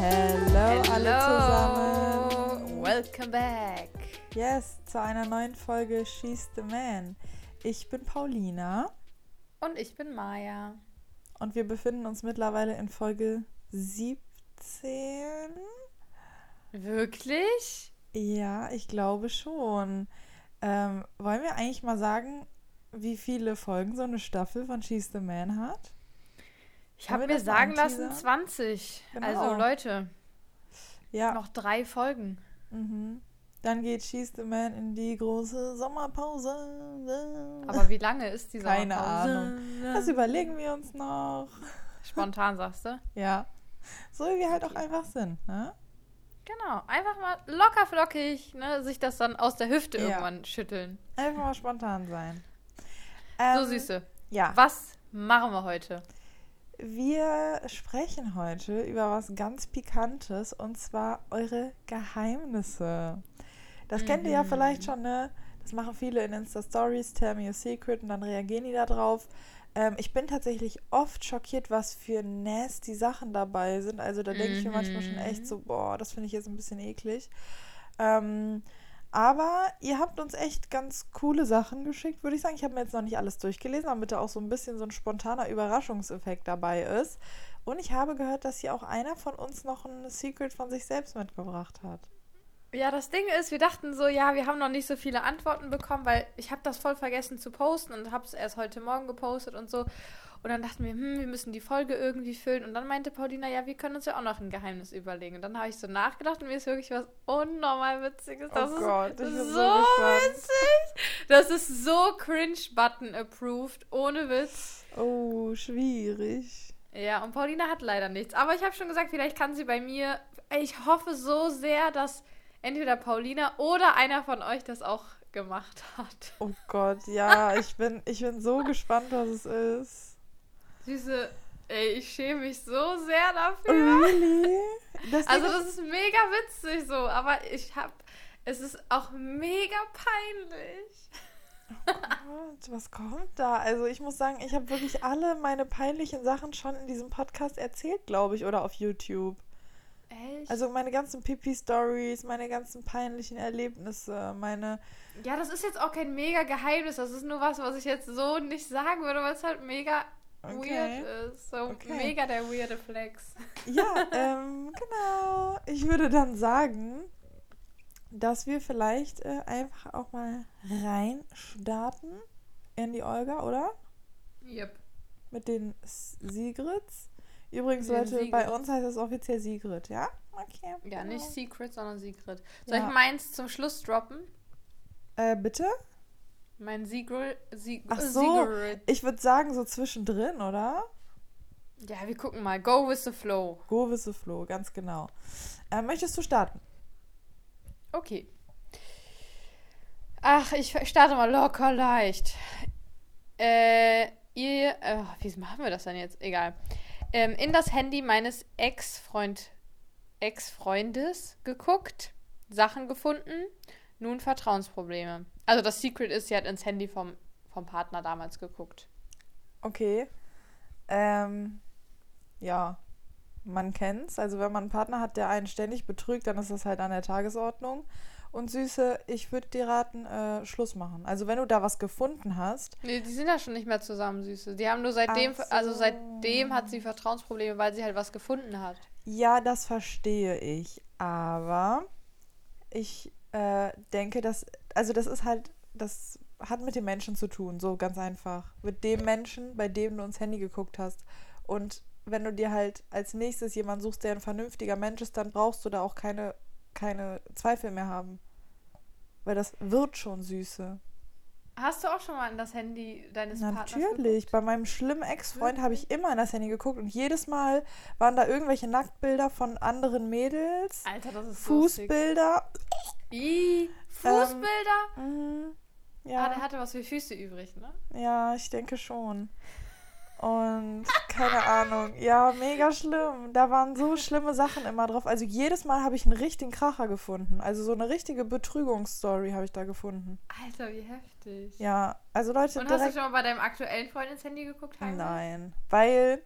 Hello, alle zusammen. Welcome back. Yes, zu einer neuen Folge She's the Man. Ich bin Paulina Und ich bin Maya. und wir befinden uns mittlerweile in Folge 17. Wirklich? Ja, ich glaube schon. Ähm, wollen wir eigentlich mal sagen, wie viele Folgen so eine Staffel von She's the Man hat? Ich habe mir sagen lassen anteasern? 20. Genau. Also Leute, Ja. noch drei Folgen. Mhm. Dann geht She's the Man in die große Sommerpause. Aber wie lange ist die Keine Sommerpause? Das überlegen wir uns noch. Spontan sagst du? Ja. So wie wir halt auch einfach sind, ne? Genau. Einfach mal locker flockig, ne, sich das dann aus der Hüfte Ja. irgendwann schütteln. Einfach mal spontan sein. so Ähm, Süße. Ja. Was machen wir heute? Wir sprechen heute über was ganz Pikantes und zwar eure Geheimnisse. Das kennt ihr ja Mhm. vielleicht schon, ne? Das machen viele in Insta-Stories, tell me a secret und dann reagieren die da drauf. Ähm, ich bin tatsächlich oft schockiert, was für nasty Sachen dabei sind. Also da denke ich mir manchmal schon echt so, boah, das finde ich jetzt ein bisschen eklig. Ähm, aber ihr habt uns echt ganz coole Sachen geschickt, würde ich sagen. Ich habe mir jetzt noch nicht alles durchgelesen, damit da auch so ein bisschen so ein spontaner Überraschungseffekt dabei ist. Und ich habe gehört, dass hier auch einer von uns noch ein Secret von sich selbst mitgebracht hat. Ja, das Ding ist, wir dachten so, ja, wir haben noch nicht so viele Antworten bekommen, weil ich habe das voll vergessen zu posten und habe es erst heute Morgen gepostet und so. Und dann dachten wir, hm, wir müssen die Folge irgendwie füllen. Und dann meinte Paulina, ja, wir können uns ja auch noch ein Geheimnis überlegen. Und dann habe ich so nachgedacht und mir ist wirklich was unnormal Witziges. Das oh ist Gott, ich bin so, so, witzig. Das ist so cringe-Button approved, ohne Witz. Oh, schwierig. Ja, und Paulina hat leider nichts. Aber ich habe schon gesagt, vielleicht kann sie bei mir. Ich hoffe so sehr, dass entweder Paulina oder einer von euch das auch gemacht hat. Oh Gott, ja, ich bin, ich bin so gespannt, was es ist. Süße, ey, ich schäme mich so sehr dafür. Really? Das Also, das ist mega witzig so, aber ich hab. Es ist auch mega peinlich. Gott, was kommt da? Also ich muss sagen, ich habe wirklich alle meine peinlichen Sachen schon in diesem Podcast erzählt, glaube ich, oder auf YouTube. Echt? Also meine ganzen Pipi-Stories, meine ganzen peinlichen Erlebnisse, meine... ja, das ist jetzt auch kein mega Geheimnis. Das ist nur was, was ich jetzt so nicht sagen würde, weil es halt mega Okay. weird ist. So Okay. mega der weirde Flex. Ja, ähm, genau. Ich würde dann sagen, dass wir vielleicht äh, einfach auch mal reinstarten in die Olga, oder? Yep. Mit den S- Sigrits. Übrigens, Leute, bei Sigrits. uns heißt es offiziell Sigrid, ja? Okay. Ja, genau. nicht Secret, sondern Secret. Soll Ja. ich meins zum Schluss droppen? Äh, bitte? Mein Secret. Sie Ach so. Secret. Ich würde sagen, so zwischendrin, oder? Ja, wir gucken mal. Go with the flow. Go with the flow, ganz genau. Äh, möchtest du starten? Okay. Ach, ich starte mal locker leicht. Äh, ihr. Äh, wie machen wir das denn jetzt? Egal. Ähm, in das Handy meines Ex-Freund. Ex-Freundes geguckt, Sachen gefunden, nun Vertrauensprobleme. Also das Secret ist, sie hat ins Handy vom, vom Partner damals geguckt. Okay. Ähm, ja, man kennt's. Also wenn man einen Partner hat, der einen ständig betrügt, dann ist das halt an der Tagesordnung. Und Süße, ich würde dir raten, äh, Schluss machen. Also wenn du da was gefunden hast, Nee, die sind ja schon nicht mehr zusammen, Süße. Die haben nur seitdem, also so. seitdem hat sie Vertrauensprobleme, weil sie halt was gefunden hat. ja, das verstehe ich. Aber ich äh, denke, dass, also das ist halt, das hat mit dem Menschen zu tun, so ganz einfach. Mit dem Menschen, bei dem du ins Handy geguckt hast. Und wenn du dir halt als nächstes jemanden suchst, der ein vernünftiger Mensch ist, dann brauchst du da auch keine, keine Zweifel mehr haben. Weil das wird schon Süße. Hast du auch schon mal in das Handy deines Partners Natürlich. Bei meinem schlimmen Ex-Freund habe ich immer in das Handy geguckt und jedes Mal waren da irgendwelche Nacktbilder von anderen Mädels, Alter, das ist. Fußbilder. Ih, Fußbilder? Mhm. Ah, Ja, der hatte was für Füße übrig, ne? ja, ich denke schon. Und keine Ahnung. Ja, mega schlimm. Da waren so schlimme Sachen immer drauf. Also jedes Mal habe ich einen richtigen Kracher gefunden. Also so eine richtige Betrügungsstory habe ich da gefunden. Alter, wie heftig. Ja, also Leute, Und hast du schon mal bei deinem aktuellen Freund ins Handy geguckt, Heidi? Nein, weil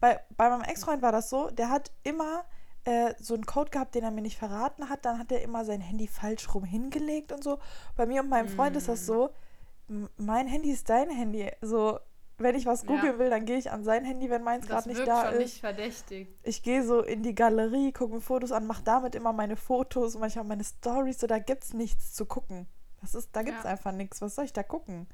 bei, bei meinem Ex-Freund war das so, der hat immer äh, so einen Code gehabt, den er mir nicht verraten hat. Dann hat er immer sein Handy falsch rum hingelegt und so. Bei mir und meinem Freund ist das Mm. so, mein Handy ist dein Handy. So, wenn ich was Ja. googeln will, dann gehe ich an sein Handy, wenn meins Das gerade nicht da schon ist. nicht verdächtig. Ich gehe so in die Galerie, gucke mir Fotos an, mache damit immer meine Fotos und manchmal meine Stories. So, da gibt's nichts zu gucken. Das ist, da gibt's Ja. einfach nichts. Was soll ich da gucken?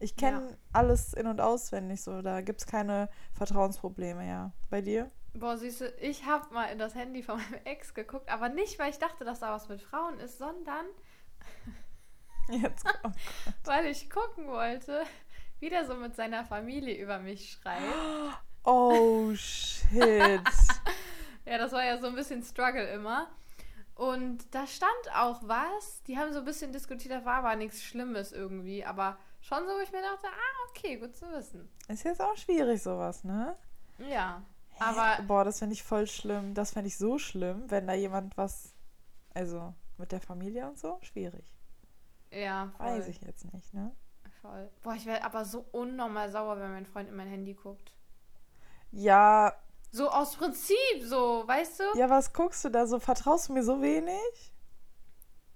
Ich kenne Ja. alles in- und auswendig, so. Da gibt's keine Vertrauensprobleme, ja. Bei dir? Boah, süße, ich habe mal in das Handy von meinem Ex geguckt, aber nicht, weil ich dachte, dass da was mit Frauen ist, sondern Jetzt. Oh. weil ich gucken wollte, wie der so mit seiner Familie über mich schreit. Oh, shit. Ja, das war ja so ein bisschen Struggle immer. Und da stand auch was. Die haben so ein bisschen diskutiert, da war aber nichts Schlimmes irgendwie. Aber schon so, wo ich mir dachte, ah, okay, gut zu wissen. Ist jetzt auch schwierig, sowas, ne? Ja. Hä? Aber Boah, das fände ich voll schlimm. Das fände ich so schlimm, wenn da jemand was. Also, mit der Familie und so? Schwierig. ja, voll. Weiß ich jetzt nicht, ne? Voll. Boah, ich wäre aber so unnormal sauer, wenn mein Freund in mein Handy guckt. Ja, So aus Prinzip, so, weißt du? ja, was guckst du da so? Vertraust du mir so wenig?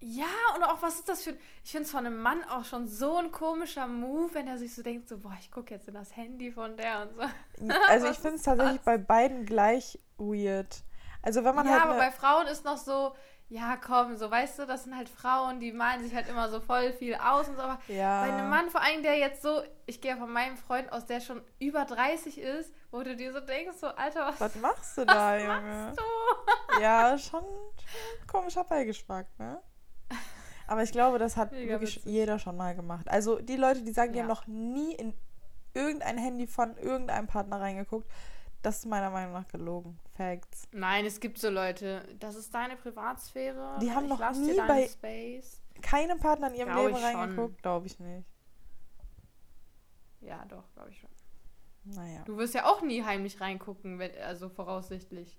Ja, und auch was ist das für. Ich finde es von einem Mann auch schon so ein komischer Move, wenn er sich so denkt, so, boah, ich gucke jetzt in das Handy von der und so. Also, ich finde es tatsächlich das? bei beiden gleich weird. Also, wenn man ja, halt. aber ne- bei Frauen ist noch so, ja, komm, so, weißt du, das sind halt Frauen, die malen sich halt immer so voll viel aus und so. Aber ja. bei einem Mann, vor allem der jetzt so, ich gehe ja von meinem Freund aus, der schon über 30 ist, wo du dir so denkst, so, Alter, was, Was machst du da, was Junge? machst du? Ja, schon, schon komischer Beigeschmack, ne? Aber ich glaube, das hat Mega wirklich witzig. jeder schon mal gemacht. Also die Leute, die sagen, die Ja. haben noch nie in irgendein Handy von irgendeinem Partner reingeguckt, das ist meiner Meinung nach gelogen. Facts. Nein, es gibt so Leute, das ist deine Privatsphäre. Die haben ich noch nie bei- Space. Keine Partner in ihrem Glaub Leben reingeguckt? Glaube ich nicht. Ja, doch, glaube ich schon. Naja. Du wirst ja auch nie heimlich reingucken, wenn, also voraussichtlich.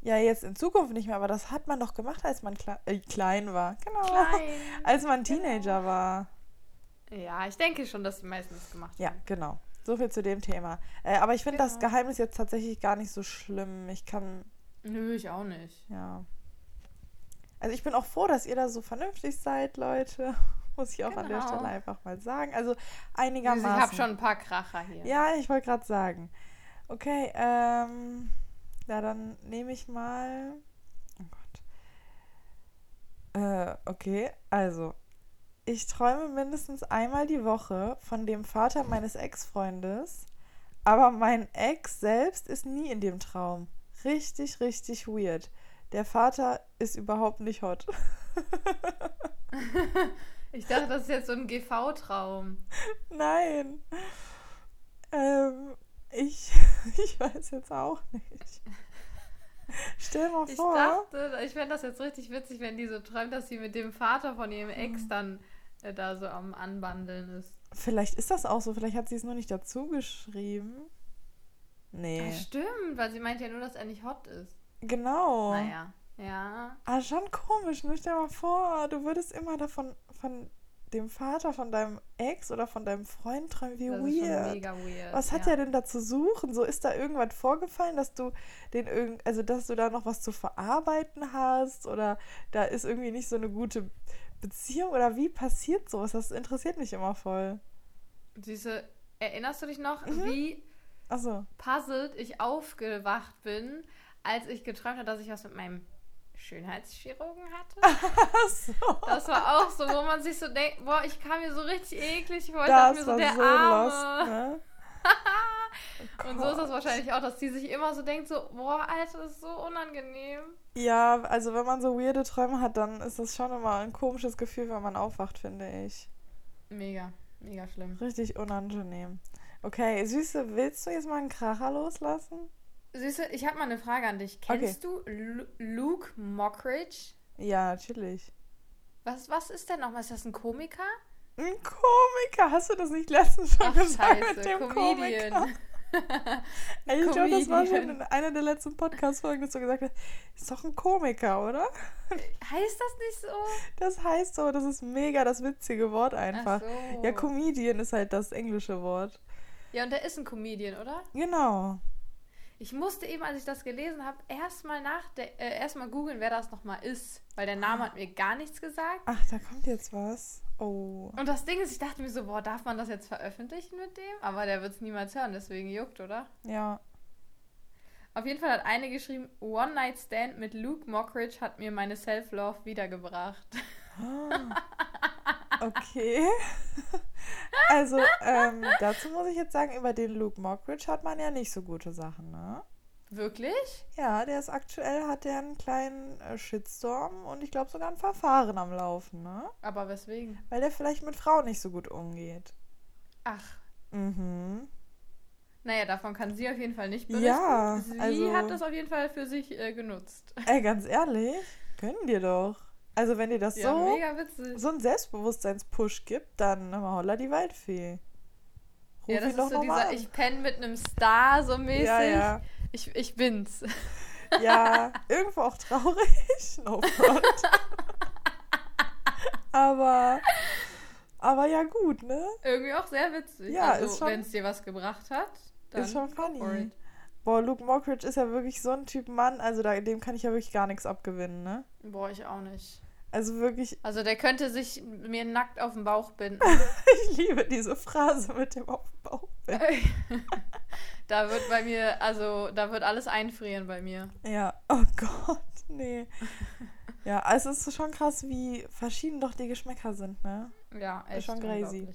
Ja, jetzt in Zukunft nicht mehr, aber das hat man doch gemacht, als man kle äh, klein war. Genau. Klein. Als man Teenager war. Ja, ich denke schon, dass die meisten das gemacht Ja, haben. genau. So viel zu dem Thema. Äh, aber ich finde das Genau. Geheimnis jetzt tatsächlich gar nicht so schlimm. Ich kann, Nö, ich auch nicht. ja. Also ich bin auch froh, dass ihr da so vernünftig seid, Leute. Muss ich auch an der Genau. Stelle einfach mal sagen. Also Ich einigermaßen. habe schon ein paar Kracher hier. Ja, ich wollte gerade sagen. Okay, ähm. Ja, dann nehme ich mal. Oh Gott. Äh, okay, also. Ich träume mindestens einmal die Woche von dem Vater meines Ex-Freundes, aber mein Ex selbst ist nie in dem Traum. Richtig, richtig weird. Der Vater ist überhaupt nicht hot. Ich dachte, das ist jetzt so ein GV-Traum. Nein. Ähm, ich, ich weiß jetzt auch nicht. Stell mal Ich vor. dachte, ich fände das jetzt richtig witzig, wenn die so träumt, dass sie mit dem Vater von ihrem Ex Mhm. dann äh, da so am Anbandeln ist. Vielleicht ist das auch so, vielleicht hat sie es nur nicht dazu geschrieben. Nee. Ah, stimmt, weil sie meint ja nur, dass er nicht hot ist. Genau. Naja. Ja. Ah, schon komisch. Ne? Stell mal vor, du würdest immer davon von dem Vater von deinem Ex oder von deinem Freund träumen. Wie Das ist schon weird. mega weird. Was hat ja. er denn da zu suchen? So ist da irgendwas vorgefallen, dass du den irgend, also dass du da noch was zu verarbeiten hast oder da ist irgendwie nicht so eine gute Beziehung oder wie passiert sowas? Das interessiert mich immer voll. Diese, erinnerst du dich noch, Mhm. wie Achso. puzzled ich aufgewacht bin, als ich geträumt habe, dass ich was mit meinem Schönheitschirurgen hatte? Achso. Das war auch so, wo man sich so denkt, boah, ich kam mir so richtig eklig vor. Ich Das dachte mir war so, der so Arme. lost, ne? Und so ist das wahrscheinlich auch, dass die sich immer so denkt, so, boah, Alter, das ist so unangenehm. Ja, also wenn man so weirde Träume hat, dann ist das schon immer ein komisches Gefühl, wenn man aufwacht, finde ich. Mega, mega schlimm. Richtig unangenehm. Okay, Süße, willst du jetzt mal einen Kracher loslassen? Süße, ich habe mal eine Frage an dich. Kennst du Lu Luke Mockridge? Ja, natürlich. Was, was ist der nochmal? Ist das ein Komiker? Ein Komiker, hast du das nicht letztens schon Ach, gesagt scheiße, mit dem Comedian. Komiker? Ey, ich glaube, das war schon in einer der letzten Podcast-Folgen, dass du gesagt hast, ist doch ein Komiker, oder? heißt das nicht so? Das heißt so, das ist mega das witzige Wort einfach. Ach so. Ja, Comedian ist halt das englische Wort. Ja, und der ist ein Comedian, oder? Genau. Ich musste eben, als ich das gelesen habe, erstmal nach äh, erstmal googeln, wer das nochmal ist. Weil der Name hat mir gar nichts gesagt. Ach, da kommt jetzt was. Oh. Und das Ding ist, ich dachte mir so, boah, darf man das jetzt veröffentlichen mit dem? Aber der wird es niemals hören, deswegen juckt, oder? Ja. Auf jeden Fall hat eine geschrieben, One Night Stand mit Luke Mockridge hat mir meine Self-Love wiedergebracht. Okay. Also, ähm, dazu muss ich jetzt sagen, über den Luke Mockridge hat man ja nicht so gute Sachen, ne? Wirklich? Ja, der ist aktuell, hat der einen kleinen äh, Shitstorm und ich glaube sogar ein Verfahren am Laufen, ne? Aber weswegen? Weil der vielleicht mit Frauen nicht so gut umgeht. Ach. Mhm. Naja, davon kann sie auf jeden Fall nicht berichten. Ja, sie also- hat das auf jeden Fall für sich äh, genutzt. Ey, ganz ehrlich, können dir doch. Also, wenn dir das Ja, so, so einen Selbstbewusstseinspush gibt, dann holla die Waldfee. Ruf ja, das ihn doch ist so dieser, an. ich penne mit einem Star so mäßig. Ja, ja. Ich, ich bin's. Ja, irgendwo auch traurig. No front. aber, aber ja, gut, ne? Irgendwie auch sehr witzig. Ja, also, wenn es dir was gebracht hat, dann ist schon funny. Boah, Luke Mockridge ist ja wirklich so ein Typ Mann, also da, dem kann ich ja wirklich gar nichts abgewinnen, ne? Boah, ich auch nicht. Also wirklich, Also der könnte sich mir nackt auf den Bauch binden. ich liebe diese Phrase mit dem auf dem Bauch. da wird bei mir, also da wird alles einfrieren bei mir. Ja, oh Gott, nee. Ja, also es ist schon krass, wie verschieden doch die Geschmäcker sind, ne? Ja, echt schon crazy.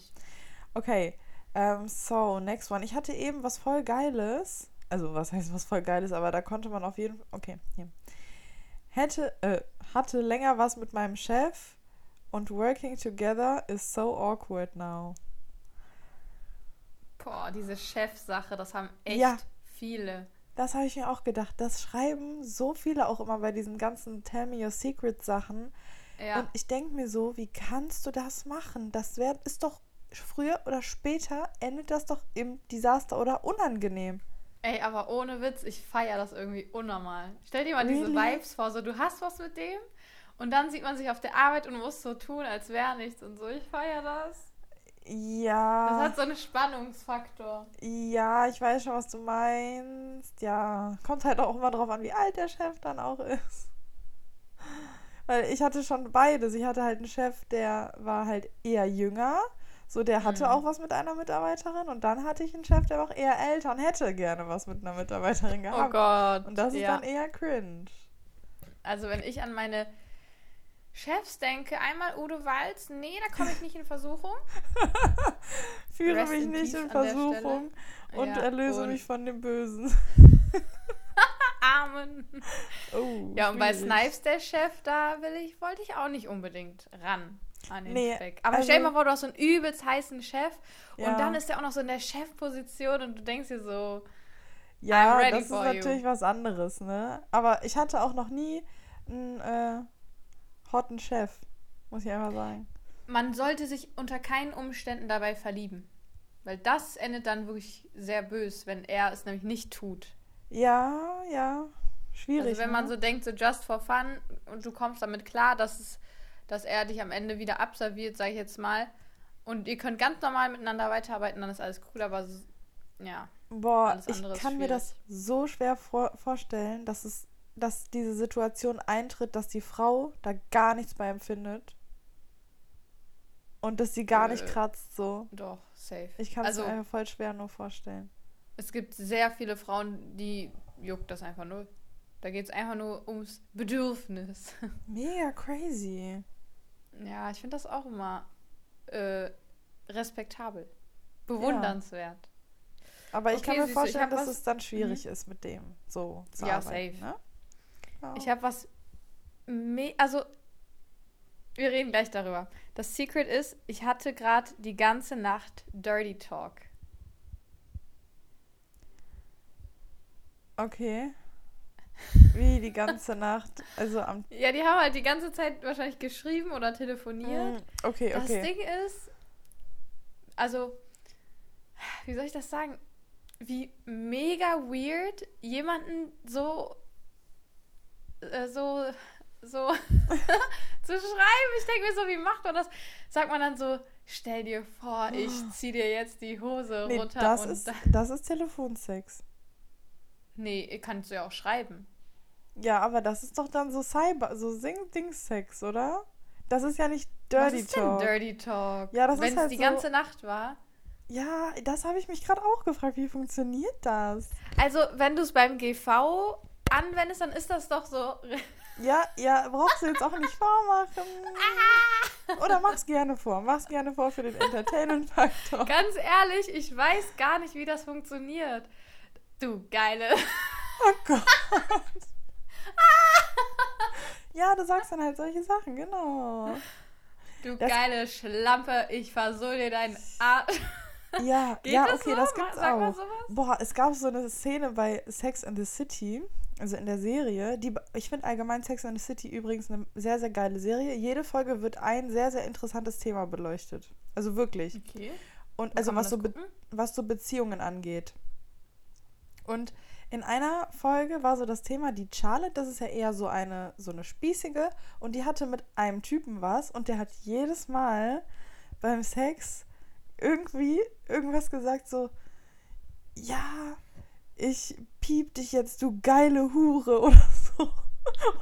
Okay, ähm, so, next one. Ich hatte eben was voll Geiles. Also, was heißt was voll Geiles, aber da konnte man auf jeden Fall. Okay, hier. Hätte, äh, hatte länger was mit meinem Chef und working together is so awkward now. Boah, diese Chefsache, das haben echt Ja. viele. Das habe ich mir auch gedacht. Das schreiben so viele auch immer bei diesen ganzen Tell Me Your Secret Sachen. Ja. Und ich denke mir so, wie kannst du das machen? Das wär, ist doch früher oder später endet das doch im Desaster oder unangenehm. Ey, aber ohne Witz, ich feiere das irgendwie unnormal. Stell dir mal diese Really? Vibes vor, so du hast was mit dem und dann sieht man sich auf der Arbeit und muss so tun, als wäre nichts und so. Ich feiere das. Das Ja, hat so einen Spannungsfaktor. ja, ich weiß schon, was du meinst. Ja, kommt halt auch immer drauf an, wie alt der Chef dann auch ist. Weil ich hatte schon beides. Ich hatte halt einen Chef, der war halt eher jünger. So, der hatte Mhm. auch was mit einer Mitarbeiterin. Und dann hatte ich einen Chef, der war auch eher älter und hätte gerne was mit einer Mitarbeiterin Oh gehabt. Gott. Und das ist ja. dann eher cringe. Also wenn ich an meine Chefs denke, einmal Udo Walz, nee, da komme ich nicht in Versuchung. Führe Rest mich in nicht in Versuchung und Ja, erlöse und- mich von dem Bösen. Amen. Oh, Ja, und bei. Snipes, der Chef, da will ich, wollte ich auch nicht unbedingt ran an den Nee, Speck. Aber also- stell dir mal vor, du hast so einen übelst heißen Chef Ja. und dann ist er auch noch so in der Chefposition und du denkst dir so, Ja, das ist you. natürlich was anderes, ne? Aber ich hatte auch noch nie einen äh, hotten Chef, muss ich einfach sagen. man sollte sich unter keinen Umständen dabei verlieben. Weil das endet dann wirklich sehr bös, wenn er es nämlich nicht tut. Ja, ja, schwierig. Also wenn man ne? so denkt, so just for fun und du kommst damit klar, dass es, dass er dich am Ende wieder abserviert, sag ich jetzt mal, und ihr könnt ganz normal miteinander weiterarbeiten, dann ist alles cool, aber s- ja. Boah, alles ich kann mir das so schwer vor vorstellen, dass es, dass diese Situation eintritt, dass die Frau da gar nichts bei empfindet. Und dass sie gar nicht Äh, kratzt, so. Doch, safe. Ich kann es also, mir einfach voll schwer nur vorstellen. es gibt sehr viele Frauen, die juckt das einfach nur. Da geht es einfach nur ums Bedürfnis. Mega crazy. Ja, ich finde das auch immer äh, respektabel. Bewundernswert. Aber ich Okay, kann mir vorstellen, dass Mhm. es dann schwierig ist mit dem so zu Ja, arbeiten. safe. Ne? Ja. Ich habe was. Me also, wir reden gleich darüber. Das Secret ist, ich hatte gerade die ganze Nacht Dirty Talk. Okay. Wie die ganze Nacht. Also am. Ja, die haben halt die ganze Zeit wahrscheinlich geschrieben oder telefoniert. Mm, Okay, Das okay. Ding ist, also, wie soll ich das sagen? Wie mega weird jemanden so, äh, so, so zu schreiben. Ich denke mir so, wie macht man das? Sagt man dann so, stell dir vor, ich zieh dir jetzt die Hose Nee, runter das ist, das ist Telefonsex. Nee, kannst du ja auch schreiben. Ja, aber das ist doch dann so Cyber, so Sing-Ding-Sex, oder? Das ist ja nicht Dirty Was ist Talk. denn Dirty Talk? Ja, das Wenn ist es halt die so- ganze Nacht war. Ja, das habe ich mich gerade auch gefragt. Wie funktioniert das? Also, wenn du es beim GV anwendest, dann ist das doch so. Ja, ja, brauchst du jetzt auch nicht vormachen. Ah! Oder mach's gerne vor. Mach's gerne vor für den Entertainment-Faktor. Ganz ehrlich, ich weiß gar nicht, wie das funktioniert. Du geile. Oh Gott. Ja, du sagst dann halt solche Sachen, genau. Du Das- geile Schlampe, ich versohl dir deinen Arsch. Ja, Geht ja, das okay, so? das gibt's Sag mal auch. sowas. Boah, es gab so eine Szene bei Sex and the City, also in der Serie, die ich finde allgemein Sex and the City übrigens eine sehr, sehr geile Serie. Jede Folge wird ein sehr, sehr interessantes Thema beleuchtet. Also wirklich. Okay. Und also was so, Be was so Beziehungen angeht. Und in einer Folge war so das Thema, die Charlotte, das ist ja eher so eine, so eine spießige, und die hatte mit einem Typen was und der hat jedes Mal beim Sex irgendwie irgendwas gesagt, so, ja, ich piep dich jetzt, du geile Hure oder so.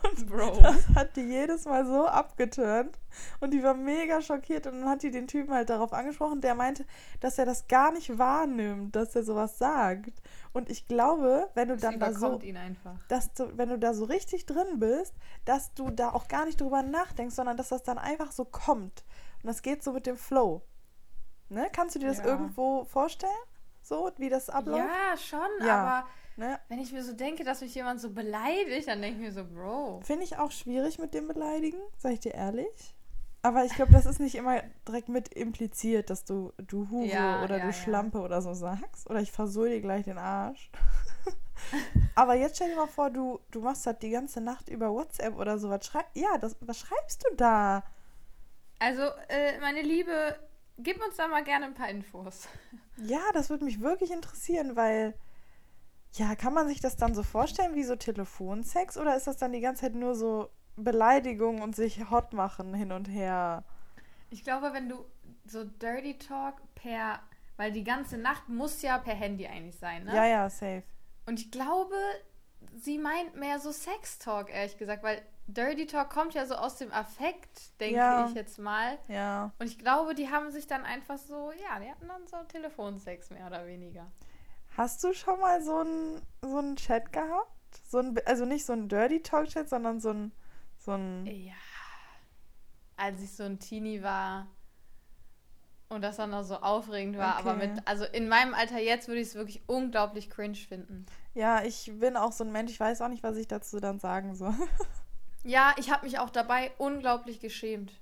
Und Bro. das hat die jedes Mal so abgeturnt und die war mega schockiert und dann hat die den Typen halt darauf angesprochen, der meinte, dass er das gar nicht wahrnimmt, dass er sowas sagt. Und ich glaube, wenn du Das dann da so, überkommt ihn einfach. dass du, wenn du da so richtig drin bist, dass du da auch gar nicht drüber nachdenkst, sondern dass das dann einfach so kommt. Und das geht so mit dem Flow. Ne? Kannst du dir das Ja. irgendwo vorstellen? So, wie das abläuft? Ja, schon, Ja. aber Ne? wenn ich mir so denke, dass mich jemand so beleidigt, dann denke ich mir so, Bro. Finde ich auch schwierig mit dem Beleidigen, sag ich dir ehrlich. Aber ich glaube, das ist nicht immer direkt mit impliziert, dass du du Hure Ja, oder ja, du. Schlampe oder so sagst. Oder ich versohl dir gleich den Arsch. Aber jetzt stell dir mal vor, du, du machst das die ganze Nacht über WhatsApp oder so. Was, schrei ja, das, was schreibst du da? Also, äh, meine Liebe, gib uns da mal gerne ein paar Infos. Ja, das würde mich wirklich interessieren, weil, ja, kann man sich das dann so vorstellen wie so Telefonsex oder ist das dann die ganze Zeit nur so Beleidigung und sich hot machen hin und her? Ich glaube, wenn du so Dirty Talk per, weil die ganze Nacht muss ja per Handy eigentlich sein, ne? Ja, ja, safe. Und ich glaube, sie meint mehr so Sex Talk, ehrlich gesagt, weil Dirty Talk kommt ja so aus dem Affekt, denke Ja. ich jetzt mal. Ja. Und ich glaube, die haben sich dann einfach so, ja, die hatten dann so Telefonsex mehr oder weniger. Hast du schon mal so einen so einen Chat gehabt? So ein, also nicht so ein Dirty Talk Chat, sondern so ein so ein Ja. Als ich so ein Teenie war und das dann noch so aufregend war, aber Okay. mit, also in meinem Alter jetzt würde ich es wirklich unglaublich cringe finden. Ja, ich bin auch so ein Mensch, ich weiß auch nicht, was ich dazu dann sagen soll. Ja, ich habe mich auch dabei unglaublich geschämt.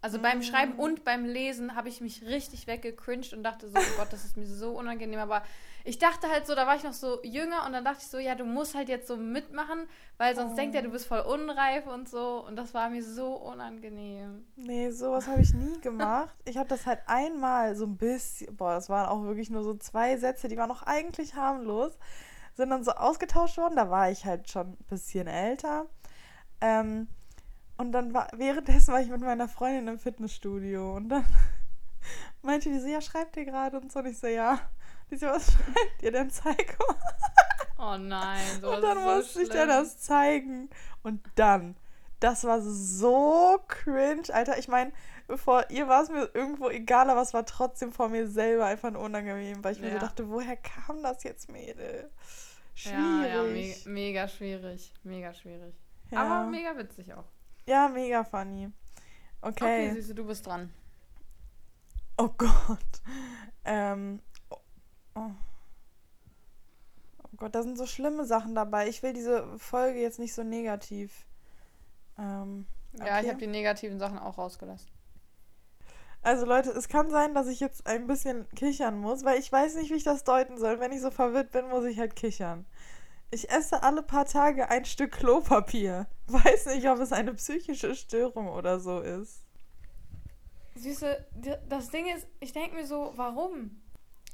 Also beim Mm. Schreiben und beim Lesen habe ich mich richtig weggecringed und dachte so, oh Gott, das ist mir so unangenehm. Aber ich dachte halt so, da war ich noch so jünger und dann dachte ich so, ja, du musst halt jetzt so mitmachen, weil sonst Oh. denkt er, du bist voll unreif und so. Und das war mir so unangenehm. Nee, sowas habe ich nie gemacht. Ich habe das halt einmal so ein bisschen, boah, das waren auch wirklich nur so zwei Sätze, die waren noch eigentlich harmlos, sind dann so ausgetauscht worden. Da war ich halt schon ein bisschen älter. Ähm, und dann war, währenddessen war ich mit meiner Freundin im Fitnessstudio und dann meinte die so, ja, schreibt ihr gerade und so. Und ich so, ja. Die so, was schreibt ihr denn? Zeig mal. Oh nein, so Und dann ist so musste ich dir das zeigen. Und dann, das war so cringe, Alter. Ich meine, bevor ihr war es mir irgendwo egal, aber es war trotzdem vor mir selber einfach unangenehm, weil ich mir so Ja. dachte, woher kam das jetzt, Mädel? Ja, ja, me Schwierig. mega schwierig. Mega schwierig. Ja, Aber mega witzig auch. ja, mega funny. Okay, Okay. Süße, du bist dran. oh Gott. Ähm, oh, oh. oh Gott, da sind so schlimme Sachen dabei. Ich will diese Folge jetzt nicht so negativ. Ähm, Ja, okay. ich habe die negativen Sachen auch rausgelassen. Also Leute, es kann sein, dass ich jetzt ein bisschen kichern muss, weil ich weiß nicht, wie ich das deuten soll. Wenn ich so verwirrt bin, muss ich halt kichern. Ich esse alle paar Tage ein Stück Klopapier. Weiß nicht, ob es eine psychische Störung oder so ist. Süße, das Ding ist, ich denke mir so, warum?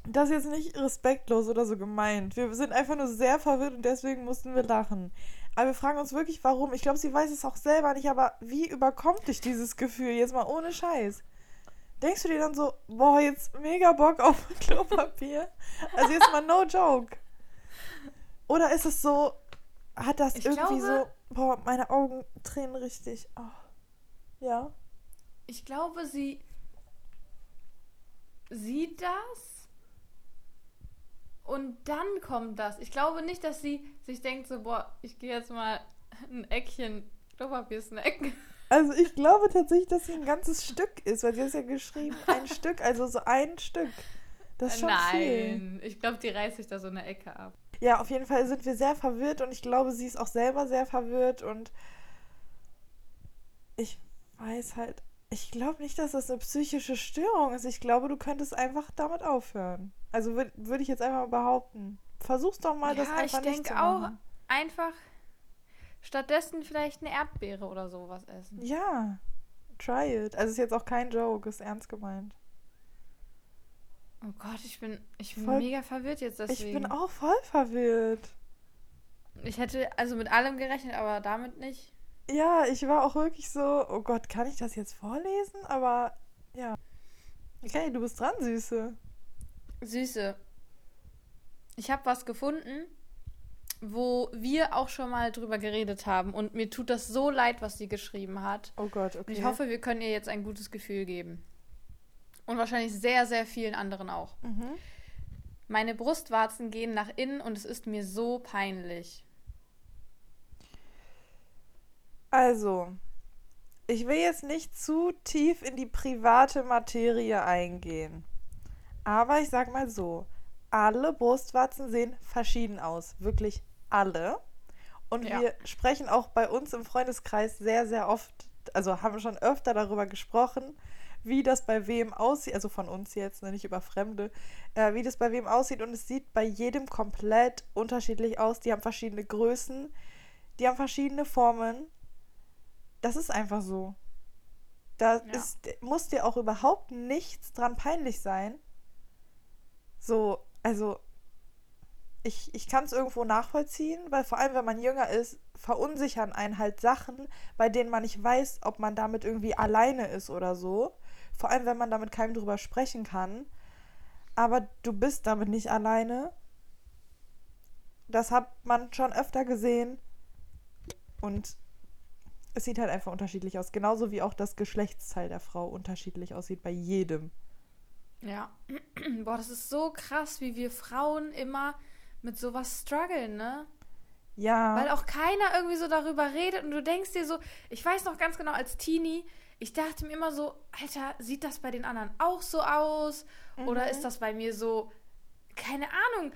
Das ist jetzt nicht respektlos oder so gemeint. Wir sind einfach nur sehr verwirrt und deswegen mussten wir lachen. Aber wir fragen uns wirklich, warum. Ich glaube, sie weiß es auch selber nicht, aber wie überkommt dich dieses Gefühl? Jetzt mal ohne Scheiß. Denkst du dir dann so, boah, jetzt mega Bock auf Klopapier? Also jetzt mal no joke. Oder ist es so, hat das Ich irgendwie glaube- so, boah, meine Augen tränen richtig. Oh. Ja. Ich glaube, sie sieht das und dann kommt das. Ich glaube nicht, dass sie sich denkt so, boah, ich gehe jetzt mal ein Eckchen Klopapier snacken. Also ich glaube tatsächlich, dass sie ein ganzes Stück ist, weil sie hat ja geschrieben, ein Stück, also so ein Stück. Das ist schon viel. Nein, ich glaube, die reißt sich da so eine Ecke ab. Ja, auf jeden Fall sind wir sehr verwirrt und ich glaube, sie ist auch selber sehr verwirrt und ich weiß halt, ich glaube nicht, dass das eine psychische Störung ist. Ich glaube, du könntest einfach damit aufhören. Also würde würd ich jetzt einfach mal behaupten. Versuch's doch mal, das ja, ich einfach nicht denke zu auch machen. einfach stattdessen vielleicht eine Erdbeere oder sowas essen. Ja, try it. Also ist jetzt auch kein Joke, ist ernst gemeint. Oh Gott, ich bin, ich bin Voll- mega verwirrt jetzt deswegen. Ich bin auch voll verwirrt. Ich hätte also mit allem gerechnet, aber damit nicht. Ja, ich war auch wirklich so, oh Gott, kann ich das jetzt vorlesen? Aber ja. Okay, du bist dran, Süße. Süße. Ich habe was gefunden, wo wir auch schon mal drüber geredet haben. Und mir tut das so leid, was sie geschrieben hat. Oh Gott, Und okay. ich hoffe, wir können ihr jetzt ein gutes Gefühl geben. Und wahrscheinlich sehr, sehr vielen anderen auch. Mhm. Meine Brustwarzen gehen nach innen und es ist mir so peinlich. Also, ich will jetzt nicht zu tief in die private Materie eingehen. Aber ich sag mal so, alle Brustwarzen sehen verschieden aus. Wirklich alle. Und Ja. wir sprechen auch bei uns im Freundeskreis sehr, sehr oft, also haben schon öfter darüber gesprochen, wie das bei wem aussieht, also von uns jetzt, ne, nicht über Fremde, äh, wie das bei wem aussieht. Und es sieht bei jedem komplett unterschiedlich aus. Die haben verschiedene Größen, die haben verschiedene Formen. Das ist einfach so. Da Ja. ist, muss dir auch überhaupt nichts dran peinlich sein. So, also ich, ich kann es irgendwo nachvollziehen, weil vor allem, wenn man jünger ist, verunsichern einen halt Sachen, bei denen man nicht weiß, ob man damit irgendwie alleine ist oder so. Vor allem, wenn man damit keinem drüber sprechen kann. Aber du bist damit nicht alleine. Das hat man schon öfter gesehen. Und es sieht halt einfach unterschiedlich aus. Genauso wie auch das Geschlechtsteil der Frau unterschiedlich aussieht bei jedem. Ja. Boah, das ist so krass, wie wir Frauen immer mit sowas strugglen, ne? Ja. Weil auch keiner irgendwie so darüber redet und du denkst dir so, ich weiß noch ganz genau, als Teenie, ich dachte mir immer so, Alter, sieht das bei den anderen auch so aus? Oder Mhm. ist das bei mir so, keine Ahnung,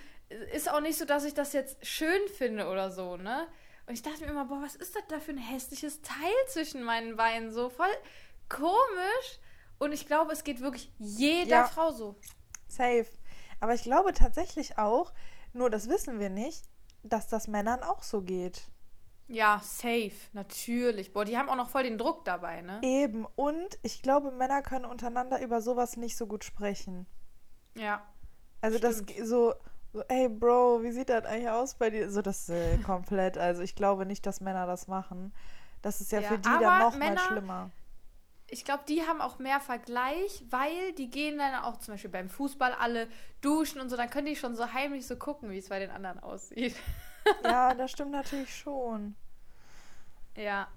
ist auch nicht so, dass ich das jetzt schön finde oder so, ne? Und ich dachte mir immer, boah, was ist das da für ein hässliches Teil zwischen meinen Beinen? So voll komisch. Und ich glaube, es geht wirklich jeder Ja. Frau so. Safe. Aber ich glaube tatsächlich auch, nur das wissen wir nicht, dass das Männern auch so geht. Ja, safe, natürlich. Boah, die haben auch noch voll den Druck dabei, ne? Eben. Und ich glaube, Männer können untereinander über sowas nicht so gut sprechen. Ja. Also das Stimmt. ge- so, so, ey Bro, wie sieht das eigentlich aus bei dir? So das äh, komplett. Also ich glaube nicht, dass Männer das machen. Das ist ja, Ja, für die dann noch mal Männer- schlimmer. Ich glaube, die haben auch mehr Vergleich, weil die gehen dann auch zum Beispiel beim Fußball alle duschen und so, dann können die schon so heimlich so gucken, wie es bei den anderen aussieht. Ja, das stimmt natürlich schon. Ja.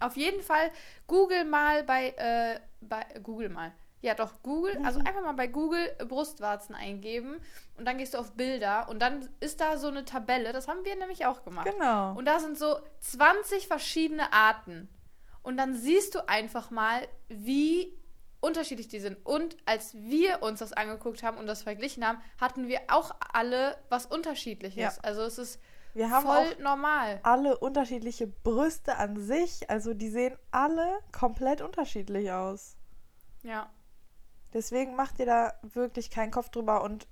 Auf jeden Fall, Google mal bei, äh, bei, Google mal. Ja, doch, Google, also Mhm. einfach mal bei Google Brustwarzen eingeben und dann gehst du auf Bilder und dann ist da so eine Tabelle, das haben wir nämlich auch gemacht. Genau. Und da sind so 20 verschiedene Arten. Und dann siehst du einfach mal, wie unterschiedlich die sind. Und als wir uns das angeguckt haben und das verglichen haben, hatten wir auch alle was Unterschiedliches. Ja. Also es ist Wir haben voll auch normal. alle unterschiedliche Brüste an sich. Also die sehen alle komplett unterschiedlich aus. Ja. Deswegen macht ihr da wirklich keinen Kopf drüber. Und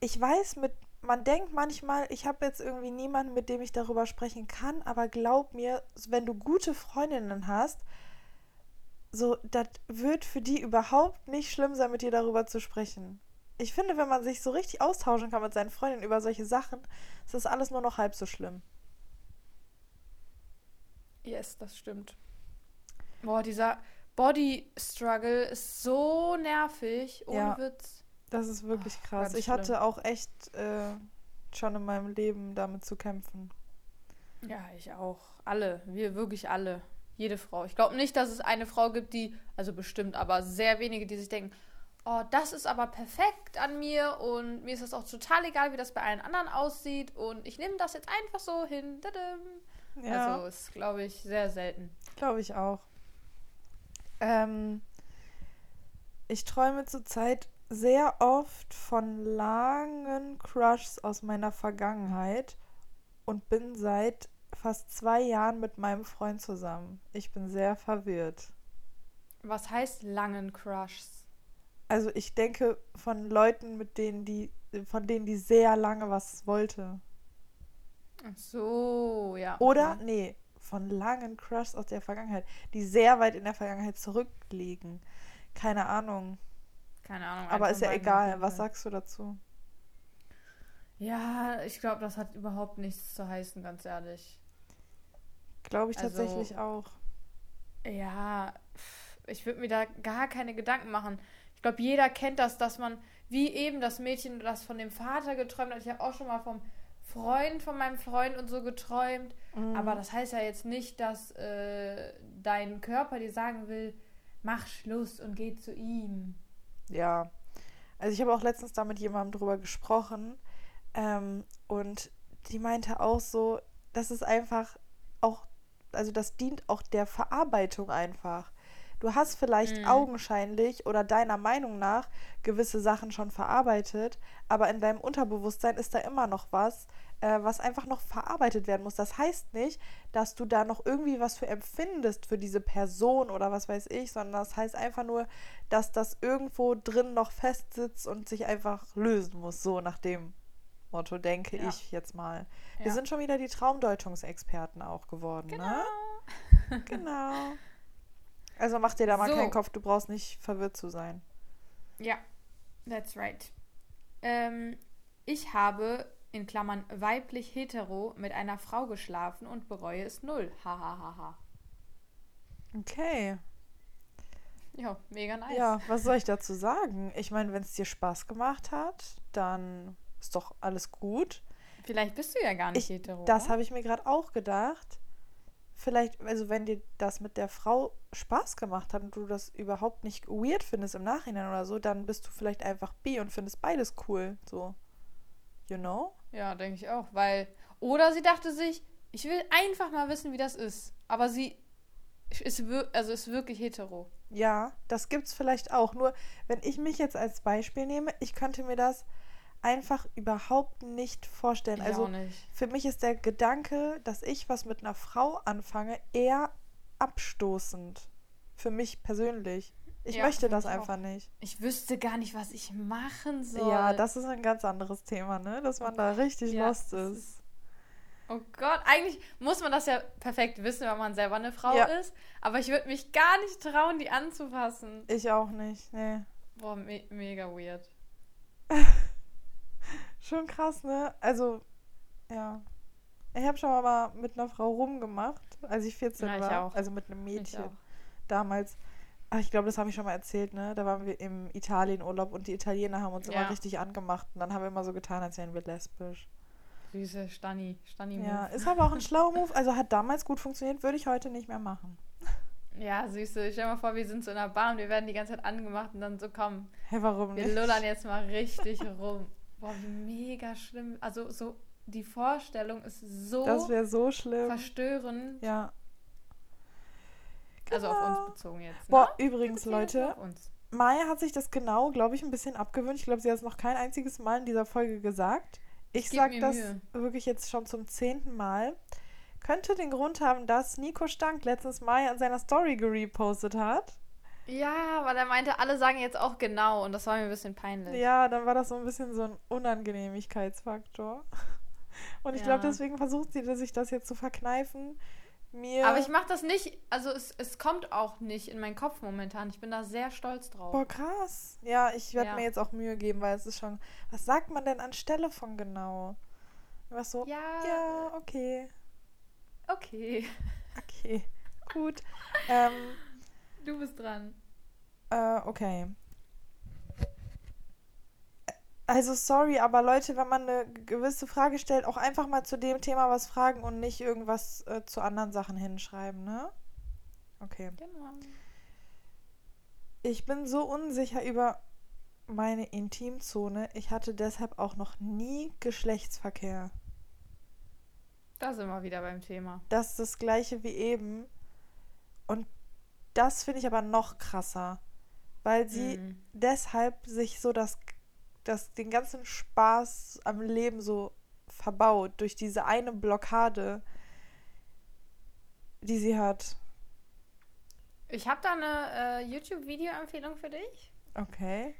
ich weiß, mit, man denkt manchmal, ich habe jetzt irgendwie niemanden, mit dem ich darüber sprechen kann, aber glaub mir, wenn du gute Freundinnen hast, so, das wird für die überhaupt nicht schlimm sein, mit dir darüber zu sprechen. Ich finde, wenn man sich so richtig austauschen kann mit seinen Freundinnen über solche Sachen, ist das alles nur noch halb so schlimm. Yes, das stimmt. Boah, dieser Body Struggle ist so nervig. Ohne Ja. Witz. Das ist wirklich Ach, krass. Ich schlimm. hatte auch echt äh, echt schon in meinem Leben damit zu kämpfen. Ja, ich auch. Alle. Wir wirklich alle. Jede Frau. Ich glaube nicht, dass es eine Frau gibt, die, also bestimmt, aber sehr wenige, die sich denken, oh, das ist aber perfekt an mir und mir ist das auch total egal, wie das bei allen anderen aussieht und ich nehme das jetzt einfach so hin. Ja. Also ist, glaube ich, sehr selten. Glaube ich auch. Ähm, ich träume zurzeit sehr oft von langen Crushs aus meiner Vergangenheit und bin seit fast zwei Jahren mit meinem Freund zusammen. Ich bin sehr verwirrt. Was heißt langen Crushs? Also ich denke von Leuten, mit denen die, von denen die sehr lange was wollte. Ach so, ja. Oder, nee, von langen Crushs aus der Vergangenheit, die sehr weit in der Vergangenheit zurückliegen. Keine Ahnung. Keine Ahnung. Aber ist ja egal. Was sagst du dazu? Ja, ich glaube, das hat überhaupt nichts zu heißen, ganz ehrlich. Glaube ich also, tatsächlich auch. Ja, ich würde mir da gar keine Gedanken machen. Ich glaube, jeder kennt das, dass man, wie eben das Mädchen, das von dem Vater geträumt hat. Ich habe auch schon mal vom Freund von meinem Freund und so geträumt. Mhm. Aber das heißt ja jetzt nicht, dass äh, dein Körper dir sagen will, mach Schluss und geh zu ihm. Ja. Also ich habe auch letztens da mit jemandem drüber gesprochen ähm, und die meinte auch so, das ist einfach auch, also das dient auch der Verarbeitung einfach. Du hast vielleicht mhm. augenscheinlich oder deiner Meinung nach gewisse Sachen schon verarbeitet, aber in deinem Unterbewusstsein ist da immer noch was, äh, was einfach noch verarbeitet werden muss. Das heißt nicht, dass du da noch irgendwie was für empfindest für diese Person oder was weiß ich, sondern das heißt einfach nur, dass das irgendwo drin noch festsitzt und sich einfach lösen muss, so nach dem Motto, denke ja. ich jetzt mal. Wir ja. sind schon wieder die Traumdeutungsexperten auch geworden, genau. ne? genau. Also mach dir da mal so. keinen Kopf, du brauchst nicht verwirrt zu sein. Ja, that's right. Ähm, ich habe in Klammern weiblich hetero mit einer Frau geschlafen und bereue es null. Hahaha. Ha, ha, ha. Okay. Ja, mega nice. Ja, was soll ich dazu sagen? Ich meine, wenn es dir Spaß gemacht hat, dann ist doch alles gut. Vielleicht bist du ja gar nicht ich, hetero. Das habe ich mir gerade auch gedacht. Vielleicht, also wenn dir das mit der Frau Spaß gemacht hat und du das überhaupt nicht weird findest im Nachhinein oder so, dann bist du vielleicht einfach bi und findest beides cool. So. You know? Ja, denke ich auch. Weil, oder sie dachte sich, ich will einfach mal wissen, wie das ist. Aber sie ist, also ist wirklich hetero. Ja, das gibt's vielleicht auch. Nur, wenn ich mich jetzt als Beispiel nehme, ich könnte mir das einfach überhaupt nicht vorstellen. Ich also nicht. für mich ist der Gedanke, dass ich was mit einer Frau anfange, eher abstoßend. Für mich persönlich. Ich ja, möchte das einfach auch. nicht. Ich wüsste gar nicht, was ich machen soll. Ja, das ist ein ganz anderes Thema, ne? Dass man da richtig ja, lost ist. Oh Gott, eigentlich muss man das ja perfekt wissen, wenn man selber eine Frau ja. ist. Aber ich würde mich gar nicht trauen, die anzufassen. Ich auch nicht, nee. Boah, me mega weird. Schon krass, ne? Also, ja. Ich habe schon mal mit einer Frau rumgemacht, als ich 14 ja, ich war. Auch. Also mit einem Mädchen. Damals. Ach, ich glaube, das habe ich schon mal erzählt, ne? Da waren wir im Italienurlaub und die Italiener haben uns ja. immer richtig angemacht. Und dann haben wir immer so getan, als wären wir lesbisch. Süße Stani, Stani -Move. Ja, ist aber auch ein schlauer Move. Also hat damals gut funktioniert, würde ich heute nicht mehr machen. Ja, süße. Stell dir mal vor, wir sind so in der Bahn und wir werden die ganze Zeit angemacht und dann so, komm. Hä, warum wir nicht? Wir lullern jetzt mal richtig rum. Boah, wie mega schlimm. Also so, die Vorstellung ist so. Das wäre so schlimm. Verstörend. Ja. Also auf uns genau. bezogen jetzt. Ne? Boah, übrigens, Leute. Maya hat sich das genau, glaube ich, ein bisschen abgewöhnt. Ich glaube, sie hat es noch kein einziges Mal in dieser Folge gesagt. Ich sage das Mühe. wirklich jetzt schon zum zehnten Mal. Könnte den Grund haben, dass Nico Stank letztens Maya in seiner Story gerepostet hat. Ja, weil er meinte, alle sagen jetzt auch genau und das war mir ein bisschen peinlich. Ja, dann war das so ein bisschen so ein Unangenehmigkeitsfaktor. Und ich ja. glaube, deswegen versucht sie sich das jetzt zu verkneifen, mir. Aber ich mache das nicht, also es, es kommt auch nicht in meinen Kopf momentan. Ich bin da sehr stolz drauf. Boah, krass. Ja, ich werde ja. mir jetzt auch Mühe geben, weil es ist schon. Was sagt man denn anstelle von genau? Was so? Ja. Ja, okay. Okay. Okay. Gut. ähm, du bist dran. Äh, okay. Also sorry, aber Leute, wenn man eine gewisse Frage stellt, auch einfach mal zu dem Thema was fragen und nicht irgendwas äh, zu anderen Sachen hinschreiben, ne? Okay. Genau. Ich bin so unsicher über meine Intimzone. Ich hatte deshalb auch noch nie Geschlechtsverkehr. Da sind wir wieder beim Thema. Das ist das gleiche wie eben. Und das finde ich aber noch krasser, weil sie Mhm. deshalb sich so das, das, den ganzen Spaß am Leben so verbaut durch diese eine Blockade, die sie hat. Ich habe da eine äh, YouTube-Video-Empfehlung für dich. Okay.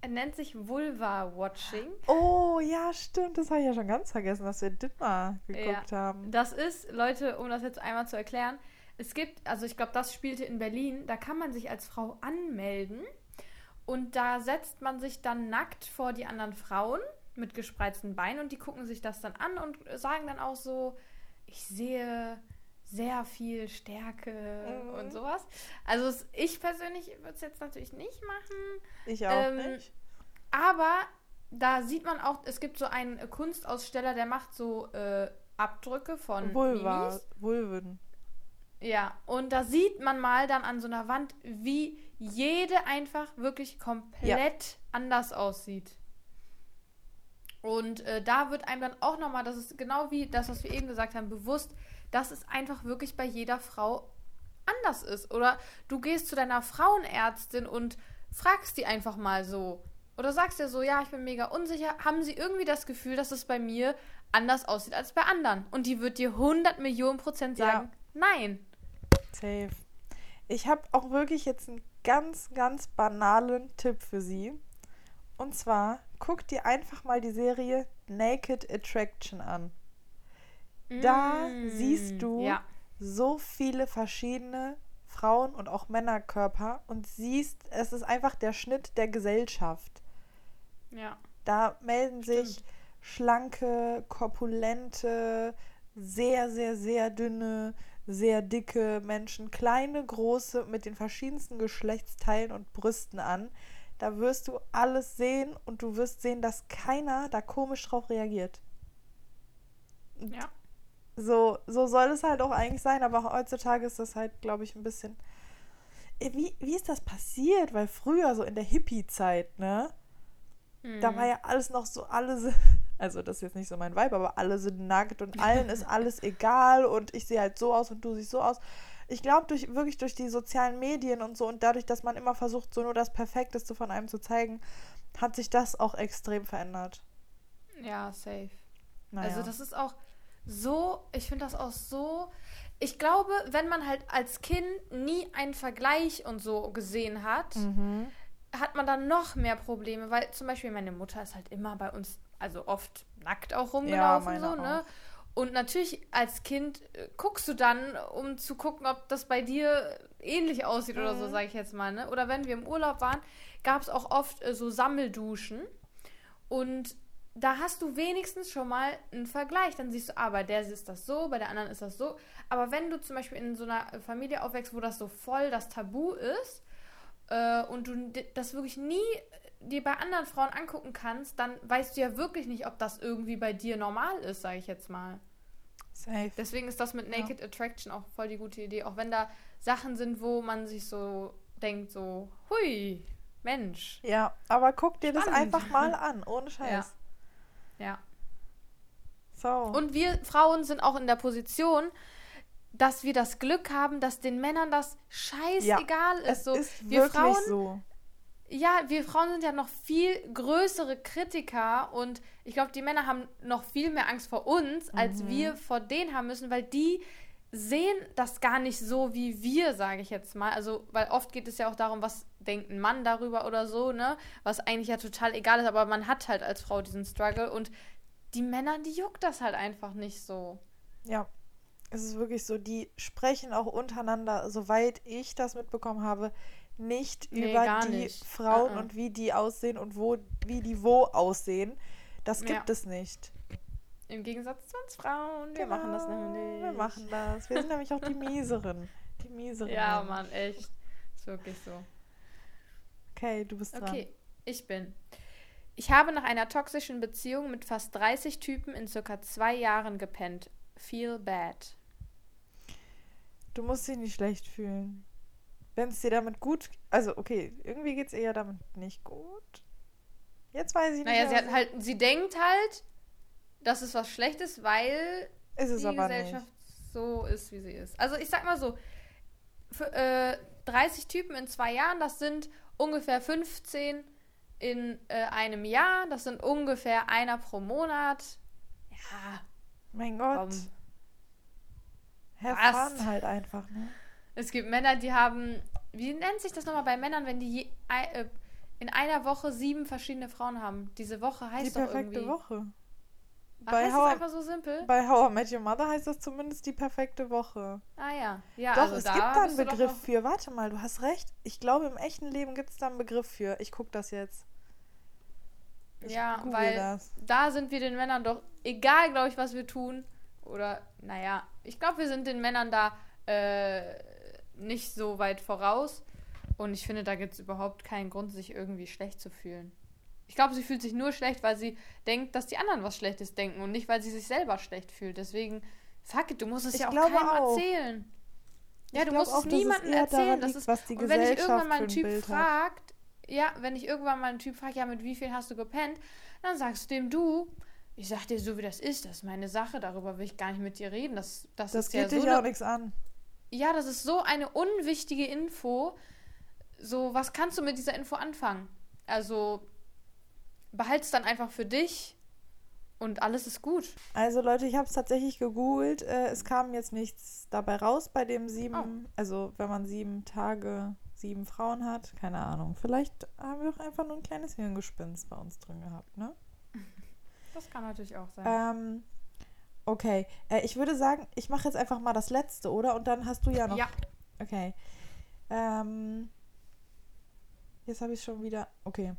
Er nennt sich Vulva Watching. Oh, ja, stimmt. Das habe ich ja schon ganz vergessen, dass wir das mal geguckt haben. Das ist, Leute, um das jetzt einmal zu erklären, es gibt, also ich glaube, das spielte in Berlin, da kann man sich als Frau anmelden und da setzt man sich dann nackt vor die anderen Frauen mit gespreizten Beinen und die gucken sich das dann an und sagen dann auch so, ich sehe sehr viel Stärke Mhm. und sowas. Also es, ich persönlich würde es jetzt natürlich nicht machen, Ich auch Ähm, nicht. aber da sieht man auch, es gibt so einen Kunstaussteller, der macht so äh, Abdrücke von Vulva, Mimis. Vulven. Ja, und da sieht man mal dann an so einer Wand, wie jede einfach wirklich komplett anders aussieht. Und äh, da wird einem dann auch nochmal, das ist genau wie das, was wir eben gesagt haben, bewusst, dass es einfach wirklich bei jeder Frau anders ist. Oder du gehst zu deiner Frauenärztin und fragst die einfach mal so. Oder sagst dir so, ja, ich bin mega unsicher. Haben sie irgendwie das Gefühl, dass es bei mir anders aussieht als bei anderen? Und die wird dir 100 Millionen Prozent Ja. sagen, nein. Safe. Ich habe auch wirklich jetzt einen ganz, ganz banalen Tipp für Sie. Und zwar, guck dir einfach mal die Serie Naked Attraction an. Da Mm, siehst du Ja. so viele verschiedene Frauen und auch Männerkörper und siehst, es ist einfach der Schnitt der Gesellschaft. Ja. Da melden sich Stimmt. schlanke, korpulente, sehr, sehr, sehr dünne, sehr dicke Menschen, kleine, große, mit den verschiedensten Geschlechtsteilen und Brüsten an. Da wirst du alles sehen und du wirst sehen, dass keiner da komisch drauf reagiert. Ja. So, so soll es halt auch eigentlich sein, aber heutzutage ist das halt, glaube ich, ein bisschen. Äh, Wie, wie ist das passiert? Weil früher, so in der Hippie-Zeit, ne? Da Mhm. war ja alles noch so, alle also das ist jetzt nicht so mein Vibe, aber alle sind nackt und allen ist alles egal und ich sehe halt so aus und du siehst so aus. Ich glaube, durch, wirklich durch die sozialen Medien und so und dadurch, dass man immer versucht, so nur das Perfekteste von einem zu zeigen, hat sich das auch extrem verändert. Ja, safe. Naja. Also das ist auch so, ich finde das auch so. Ich glaube, wenn man halt als Kind nie einen Vergleich und so gesehen hat, mhm. hat man dann noch mehr Probleme, weil zum Beispiel meine Mutter ist halt immer bei uns, also oft nackt auch rumgelaufen, meine so, ne? Und natürlich als Kind äh, guckst du dann, um zu gucken, ob das bei dir ähnlich aussieht oder so, Mhm. sage ich jetzt mal, ne? Oder wenn wir im Urlaub waren, gab es auch oft äh, so Sammelduschen und da hast du wenigstens schon mal einen Vergleich. Dann siehst du, ah, bei der ist das so, bei der anderen ist das so. Aber wenn du zum Beispiel in so einer Familie aufwächst, wo das so voll das Tabu ist, äh, und du das wirklich nie dir bei anderen Frauen angucken kannst, dann weißt du ja wirklich nicht, ob das irgendwie bei dir normal ist, sage ich jetzt mal. Safe. Deswegen ist das mit Ja. Naked Attraction auch voll die gute Idee. Auch wenn da Sachen sind, wo man sich so denkt, so, hui, Mensch. Ja, aber guck dir das Spannend. einfach mal an, ohne Scheiß. Ja. So. Und wir Frauen sind auch in der Position, dass wir das Glück haben, dass den Männern das scheißegal es ist. So, ist wir wirklich Frauen so. Ja, wir Frauen sind ja noch viel größere Kritiker und ich glaube, die Männer haben noch viel mehr Angst vor uns, als Mhm. wir vor denen haben müssen, weil die sehen das gar nicht so wie wir, sage ich jetzt mal. Also, weil oft geht es ja auch darum, was denkt ein Mann darüber oder so, ne? Was eigentlich ja total egal ist, aber man hat halt als Frau diesen Struggle und die Männer, die juckt das halt einfach nicht so. Ja, es ist wirklich so, die sprechen auch untereinander, soweit ich das mitbekommen habe, nicht Nee, über die nicht. Frauen Uh-uh. und wie die aussehen und wo, wie die wo aussehen. Das Ja. gibt es nicht. Im Gegensatz zu uns Frauen, wir machen das Genau, nämlich. Wir machen das. Wir sind nämlich auch die Mieseren. Die Mieseren. Ja, Mann, echt. Ist wirklich so. Okay, du bist dran. Okay, ich bin. Ich habe nach einer toxischen Beziehung mit fast 30 Typen in circa zwei Jahren gepennt. Feel bad. Du musst dich nicht schlecht fühlen. Wenn es dir damit gut. Also, okay, irgendwie geht es eher damit nicht gut. Jetzt weiß ich nicht. Naja, sie, hat halt, sie denkt halt, dass es was Schlechtes, weil die Gesellschaft nicht. so ist, wie sie ist. Also ich sag mal so, für, äh, 30 Typen in zwei Jahren, das sind ungefähr 15 in äh, einem Jahr, das sind ungefähr einer pro Monat. Ja, Mein Gott. Was? fun halt einfach, ne? Es gibt Männer, die haben, wie nennt sich das nochmal bei Männern, wenn die je, äh, in einer Woche sieben verschiedene Frauen haben? Diese Woche heißt Die doch perfekte irgendwie. Woche. Ach, bei heißt How- einfach so simpel? Bei How I Met Your Mother heißt das zumindest die perfekte Woche. ah ja. Ja, doch, also es da gibt da einen Begriff für. Warte mal, du hast recht. Ich glaube, im echten Leben gibt es da einen Begriff für. Ich gucke das jetzt. Ich Ja, weil das. da sind wir den Männern doch, egal, glaube ich, was wir tun, oder, naja, ich glaube, wir sind den Männern da äh, nicht so weit voraus. Und ich finde, da gibt es überhaupt keinen Grund, sich irgendwie schlecht zu fühlen. Ich glaube, sie fühlt sich nur schlecht, weil sie denkt, dass die anderen was Schlechtes denken und nicht, weil sie sich selber schlecht fühlt. Deswegen, fuck it, du musst es Ich ja auch keinem auch. erzählen. Ja, Ich du musst auch, es niemandem erzählen. Das ist, was die und wenn ich irgendwann mal einen ein Typ Bild hat. fragt, ja, wenn ich irgendwann mal einen Typ frage, ja, mit wie viel hast du gepennt, dann sagst du dem du, ich sag dir so, wie das ist, das ist meine Sache, darüber will ich gar nicht mit dir reden. Das, das, Das ist geht ja so dich auch nichts an. Ja, das ist so eine unwichtige Info. So, was kannst du mit dieser Info anfangen? Also, behalt's dann einfach für dich und alles ist gut. Also Leute, ich habe es tatsächlich gegoogelt. Äh, es kam jetzt nichts dabei raus bei dem sieben, Oh. also wenn man sieben Tage sieben Frauen hat, keine Ahnung. Vielleicht haben wir auch einfach nur ein kleines Hirngespinst bei uns drin gehabt, ne? Das kann natürlich auch sein. Ähm, okay, äh, ich würde sagen, ich mache jetzt einfach mal das letzte, oder? Und dann hast du ja noch. ja, Okay. Ähm, jetzt habe ich schon wieder. Okay.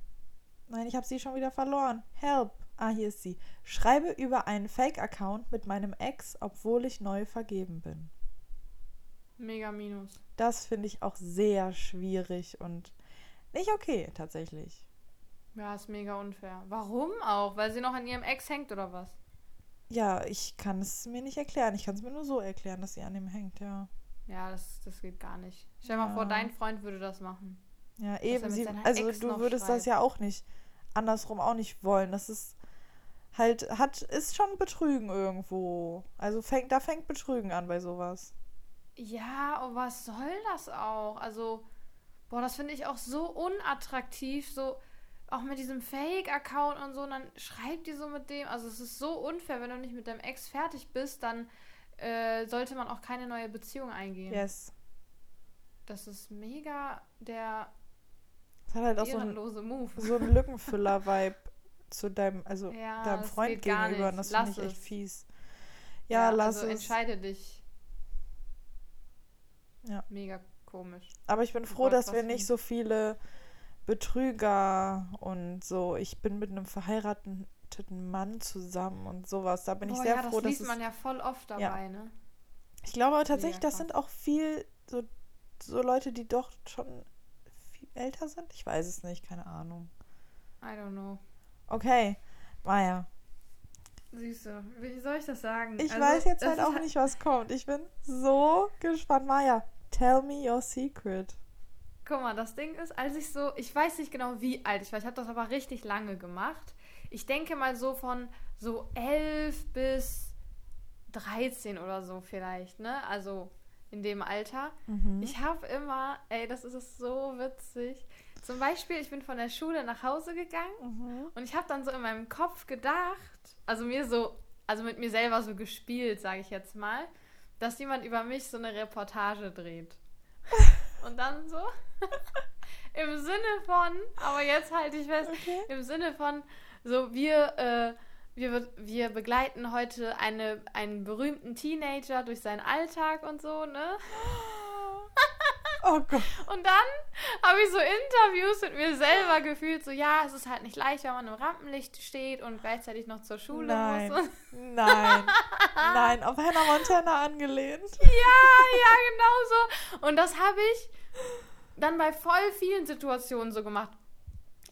Nein, ich habe sie schon wieder verloren. Help. Ah, hier ist sie. Schreibe über einen Fake-Account mit meinem Ex, obwohl ich neu vergeben bin. mega Minus. Das finde ich auch sehr schwierig und nicht okay, tatsächlich. Ja, ist mega unfair. Warum auch? Weil sie noch an ihrem Ex hängt oder was? Ja, ich kann es mir nicht erklären. Ich kann es mir nur so erklären, dass sie an ihm hängt, ja. Ja, das, das geht gar nicht. Stell mal Ja. vor, dein Freund würde das machen. Ja, eben. Sie, also Ex du würdest das schreibt. ja auch nicht andersrum auch nicht wollen. Das ist halt, hat, ist schon Betrügen irgendwo. Also fängt, da fängt Betrügen an bei sowas. Ja, aber was soll das auch? Also, boah, das finde ich auch so unattraktiv, so auch mit diesem Fake-Account und so, und dann schreibt die so mit dem. Also, es ist so unfair, wenn du nicht mit deinem Ex fertig bist, dann äh, sollte man auch keine neue Beziehung eingehen. Yes. Das ist mega der Das hat halt auch so ein, Move. so ein Lückenfüller-Vibe zu deinem, also Ja, deinem Freund gegenüber. Und das finde ich echt es. fies. Ja, lass also es. entscheide dich. Ja. Mega komisch. Aber ich bin Oh froh, dass wir nicht so viele Betrüger und so. Ich bin mit einem verheirateten Mann zusammen und sowas. Da bin ich Boah, sehr ja, froh, das dass liest es man ja voll oft Ja. dabei, ne? Ich glaube aber tatsächlich, das sind auch viel so, so Leute, die doch schon viel älter sind. Ich weiß es nicht, keine Ahnung. I don't know. Okay, Maja. Süße. Wie soll ich das sagen? Ich Also, weiß jetzt das halt auch nicht, was kommt. Ich bin so gespannt. Maja, tell me your secret. Guck mal, das Ding ist, als ich so, ich weiß nicht genau wie alt ich war, ich habe das aber richtig lange gemacht. Ich denke mal so von so 11 bis 13 oder so vielleicht, ne? Also in dem Alter. Mhm. Ich habe immer, ey, das ist so witzig. Zum Beispiel, ich bin von der Schule nach Hause gegangen Mhm. und ich habe dann so in meinem Kopf gedacht, also mir so, also mit mir selber so gespielt, sage ich jetzt mal, dass jemand über mich so eine Reportage dreht. Und dann so im Sinne von, aber jetzt halte ich fest, Okay. im Sinne von, so wir, äh, wir, wir begleiten heute eine, einen berühmten Teenager durch seinen Alltag und so, ne? Oh Gott. Und dann habe ich so Interviews mit mir selber gefühlt, so ja, es ist halt nicht leicht, wenn man im Rampenlicht steht und gleichzeitig noch zur Schule Nein. muss. Nein. Nein, auf Hannah Montana angelehnt. Ja, ja, genau so. Und das habe ich dann bei voll vielen Situationen so gemacht.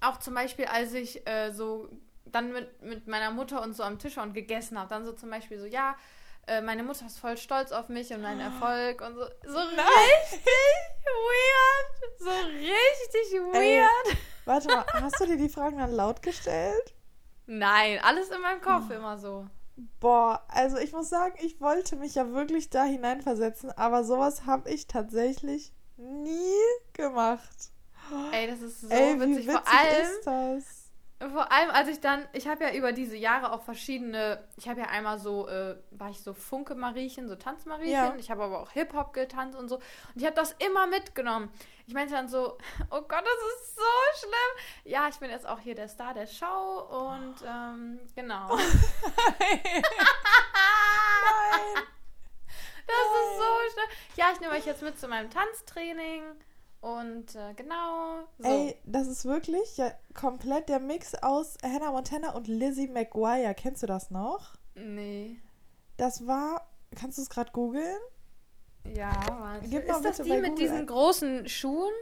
auch zum Beispiel, als ich äh, so dann mit, mit meiner Mutter und so am Tisch war und gegessen habe, dann so zum Beispiel so, ja, äh, meine Mutter ist voll stolz auf mich und meinen Erfolg und so. So richtig weird. So richtig weird. Ey, warte mal, hast du dir die Fragen dann laut gestellt? Nein, alles in meinem Kopf oh. immer so. Boah, also ich muss sagen, ich wollte mich ja wirklich da hineinversetzen, aber sowas habe ich tatsächlich nie gemacht. Ey, das ist so Ey, witzig. witzig. Vor allem, ist das? Vor allem, als ich dann, ich habe ja über diese Jahre auch verschiedene, ich habe ja einmal so, äh, war ich so Funke-Mariechen, so Tanzmariechen, ja. ich habe aber auch Hip-Hop getanzt und so. Und ich habe das immer mitgenommen. Ich meinte dann so, oh Gott, das ist so schlimm. Ja, ich bin jetzt auch hier der Star der Show und ähm, genau. Nein. Das Nein. ist so schlimm. Ja, ich nehme euch jetzt mit zu meinem Tanztraining. Und äh, genau. So. Ey, das ist wirklich ja komplett der Mix aus Hannah Montana und Lizzie McGuire. Kennst du das noch? Nee. Das war. Kannst du es gerade googeln? Ja, warte. Gib ist das die mit diesen großen Schuhen?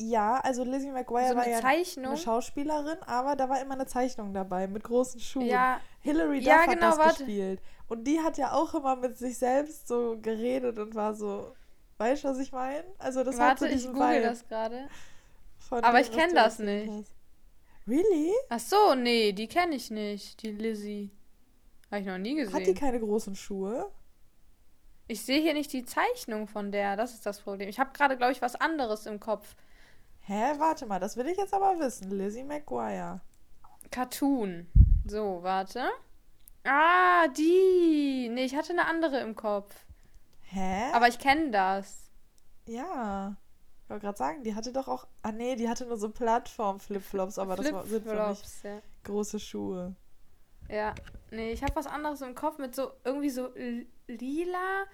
Ja, also Lizzie McGuire so war ja Zeichnung? eine Schauspielerin, aber da war immer eine Zeichnung dabei mit großen Schuhen. Ja. Hilary Duff ja, genau, hat das warte. gespielt. Und die hat ja auch immer mit sich selbst so geredet und war so, Weißt du, was ich meine? Also das Warte, hat so ich google Vibe das gerade. Aber ich kenne das nicht. Hast. Really? Ach so, nee, die kenne ich nicht, die Lizzie. Habe ich noch nie gesehen. Hat die keine großen Schuhe? Ich sehe hier nicht die Zeichnung von der, das ist das Problem. Ich habe gerade, glaube ich, was anderes im Kopf. Hä, warte mal, das will ich jetzt aber wissen. Lizzie McGuire. Cartoon. So, warte. Ah, die. Nee, ich hatte eine andere im Kopf. Hä? Aber ich kenne das. Ja. Ich wollte gerade sagen, die hatte doch auch. Ah, nee, die hatte nur so Plattform-Flipflops, aber Flip das sind für mich ja. große Schuhe. Ja, nee, ich habe was anderes im Kopf mit so irgendwie so lila.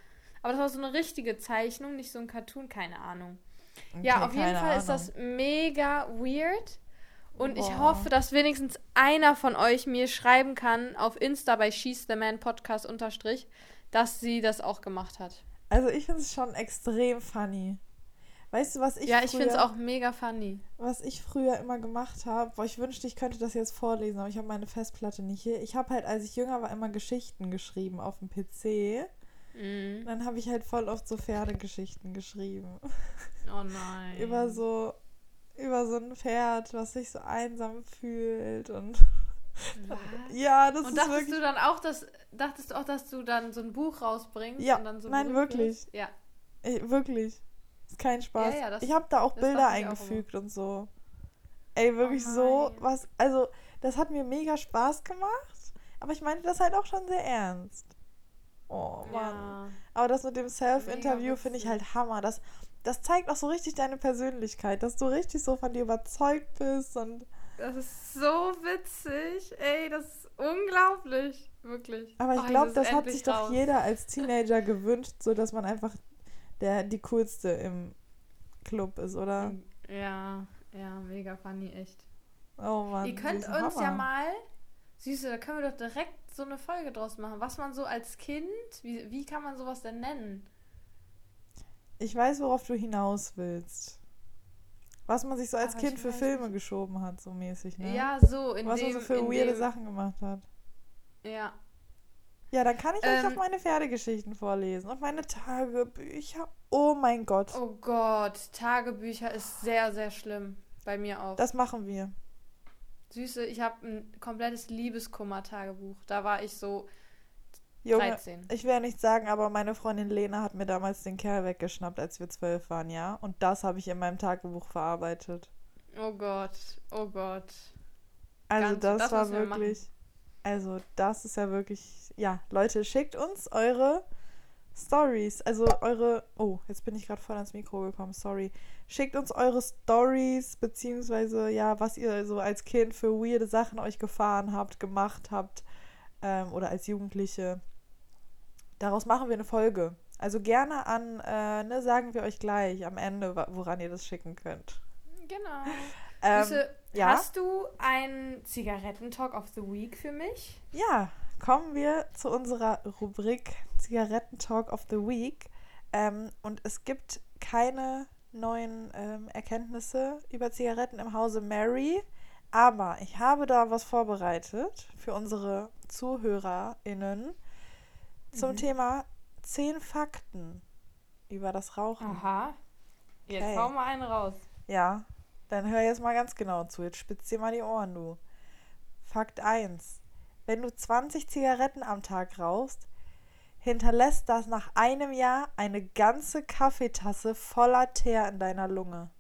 Aber das war so eine richtige Zeichnung, nicht so ein Cartoon, keine Ahnung. Okay, ja, auf jeden Fall Ahnung. ist das mega weird. Und Boah. ich hoffe, dass wenigstens einer von euch mir schreiben kann auf Insta bei She's the Man Podcast unterstrich, dass sie das auch gemacht hat. Also ich finde es schon extrem funny. Weißt du, was ich Ja, ich finde es auch mega funny. Was ich früher immer gemacht habe, ich wünschte, ich könnte das jetzt vorlesen, aber ich habe meine Festplatte nicht hier. Ich habe halt, als ich jünger war, immer Geschichten geschrieben auf dem PC. Mhm. Dann habe ich halt voll oft so Pferdegeschichten geschrieben. Oh nein. über so über so ein Pferd, was sich so einsam fühlt und was? Ja, das und ist dachtest wirklich... du dann auch, dass dachtest du auch, dass du dann so ein Buch rausbringst ja, und dann so nein, wirklich. Ja. Ich, wirklich. Ist kein Spaß. Ja, ja, das, ich habe da auch Bilder eingefügt und so. Ey, wirklich oh so was. Also, das hat mir mega Spaß gemacht, aber ich meinte das halt auch schon sehr ernst. Oh Mann. Ja. Aber das mit dem Self-Interview finde ich halt Hammer. Das, das zeigt auch so richtig deine Persönlichkeit, dass du richtig so von dir überzeugt bist und das ist so witzig. Ey, das ist unglaublich. Wirklich. Aber ich oh, glaube, das hat sich raus. doch jeder als Teenager gewünscht, so dass man einfach der, die coolste im Club ist, oder? Ja, ja, mega funny, echt. Oh Mann. Ihr könnt uns Hammer. ja mal, Süße, da können wir doch direkt so eine Folge draus machen. Was man so als Kind, wie, wie kann man sowas denn nennen? Ich weiß, worauf du hinaus willst. Was man sich so als Aber Kind für Filme nicht. geschoben hat, so mäßig, ne? Ja, so. In Was dem, man so für weirde dem... Sachen gemacht hat. Ja. Ja, dann kann ich ähm, euch auch meine Pferdegeschichten vorlesen und meine Tagebücher. Oh mein Gott. Oh Gott, Tagebücher ist sehr, sehr schlimm. Bei mir auch. Das machen wir. Süße, ich habe ein komplettes Liebeskummer-Tagebuch. Da war ich so Junge, 13. Ich werde nicht sagen, aber meine Freundin Lena hat mir damals den Kerl weggeschnappt, als wir zwölf waren, ja. Und das habe ich in meinem Tagebuch verarbeitet. Oh Gott, oh Gott. Also Ganz, das, das war wirklich. Also das ist ja wirklich. Ja, Leute, schickt uns eure Stories. Also eure. Oh, jetzt bin ich gerade voll ans Mikro gekommen, sorry. Schickt uns eure Stories, beziehungsweise ja, was ihr so als Kind für weirde Sachen euch gefahren habt, gemacht habt. Ähm, oder als Jugendliche. Daraus machen wir eine Folge. Also gerne an, äh, ne, sagen wir euch gleich am Ende, woran ihr das schicken könnt. Genau. Ähm, Süße, ja? Hast du einen Zigarettentalk of the Week für mich? Ja, kommen wir zu unserer Rubrik Zigarettentalk of the Week. Ähm, und es gibt keine neuen ähm, Erkenntnisse über Zigaretten im Hause Mary. Aber ich habe da was vorbereitet für unsere ZuhörerInnen zum Mhm. Thema 10 Fakten über das Rauchen. Aha. Jetzt Okay. hau mal einen raus. Ja, dann hör jetzt mal ganz genau zu. Jetzt spitz dir mal die Ohren, du. Fakt 1. Wenn du 20 Zigaretten am Tag rauchst, hinterlässt das nach einem Jahr eine ganze Kaffeetasse voller Teer in deiner Lunge.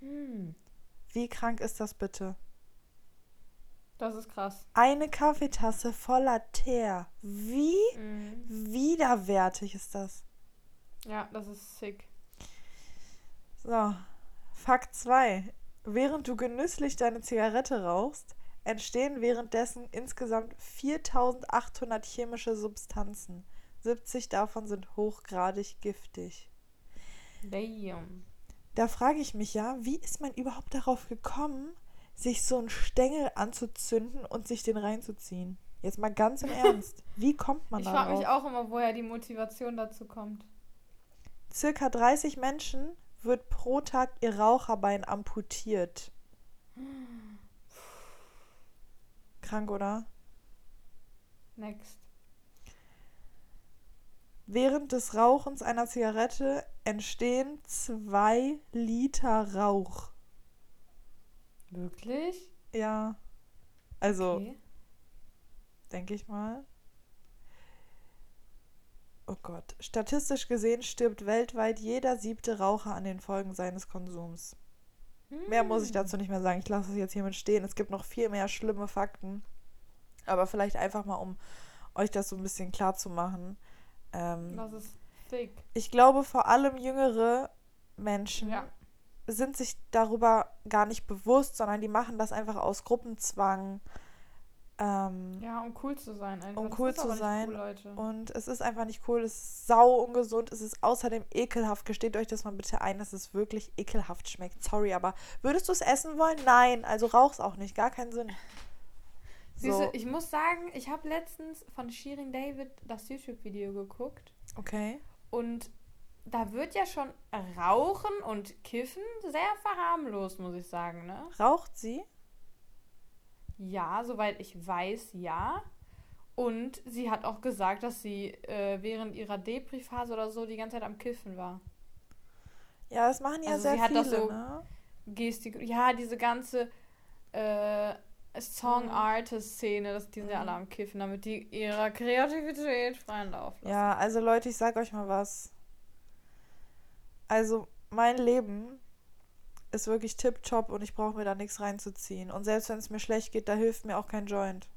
Hm. Wie krank ist das bitte? Das ist krass. Eine Kaffeetasse voller Teer. Wie Mhm. widerwärtig ist das? Ja, das ist sick. So, Fakt 2. Während du genüsslich deine Zigarette rauchst, entstehen währenddessen insgesamt 4800 chemische Substanzen. 70 davon sind hochgradig giftig. Damn. Da frage ich mich ja, wie ist man überhaupt darauf gekommen, sich so einen Stängel anzuzünden und sich den reinzuziehen? Jetzt mal ganz im Ernst. Wie kommt man Ich frage mich auch immer, woher die Motivation dazu kommt. Circa 30 Menschen wird pro Tag ihr Raucherbein amputiert. Krank, oder? Next. Während des Rauchens einer Zigarette entstehen zwei Liter Rauch. Wirklich? Ja. Also, Okay. denke ich mal. Oh Gott. Statistisch gesehen stirbt weltweit jeder siebte Raucher an den Folgen seines Konsums. Mehr muss ich Hm. dazu nicht mehr sagen. Ich lasse es jetzt hiermit stehen. Es gibt noch viel mehr schlimme Fakten. Aber vielleicht einfach mal, um euch das so ein bisschen klar zu machen. Ähm, Das ist sick. ich glaube, vor allem jüngere Menschen Ja. Sind sich darüber gar nicht bewusst, sondern die machen das einfach aus Gruppenzwang. Ähm, Ja, um cool zu sein einfach. Um cool zu sein. Cool. Und es ist einfach nicht cool, es ist sau ungesund, es ist außerdem ekelhaft. Gesteht euch das mal bitte ein, dass es wirklich ekelhaft schmeckt. Sorry, aber würdest du es essen wollen? Nein, also rauch's auch nicht, gar keinen Sinn. So, du, ich muss sagen, ich habe letztens von Shirin David das YouTube-Video geguckt okay. und da wird ja schon Rauchen und Kiffen sehr verharmlost, muss ich sagen, ne? Raucht sie? Ja, soweit ich weiß, ja. Und sie hat auch gesagt, dass sie äh, während ihrer Depri-Phase oder so die ganze Zeit am Kiffen war. Ja, das machen ja Also sehr sie hat viele, das so- ne? Gestik, ja, diese ganze äh, Song-Artist-Szene, dass die sind ja Mhm. alle am Kiffen, damit die ihrer Kreativität freien Lauf lassen. Ja, also Leute, ich sag euch mal was. Also, mein Leben ist wirklich tipptopp und ich brauche mir da nichts reinzuziehen. Und selbst wenn es mir schlecht geht, da hilft mir auch kein Joint.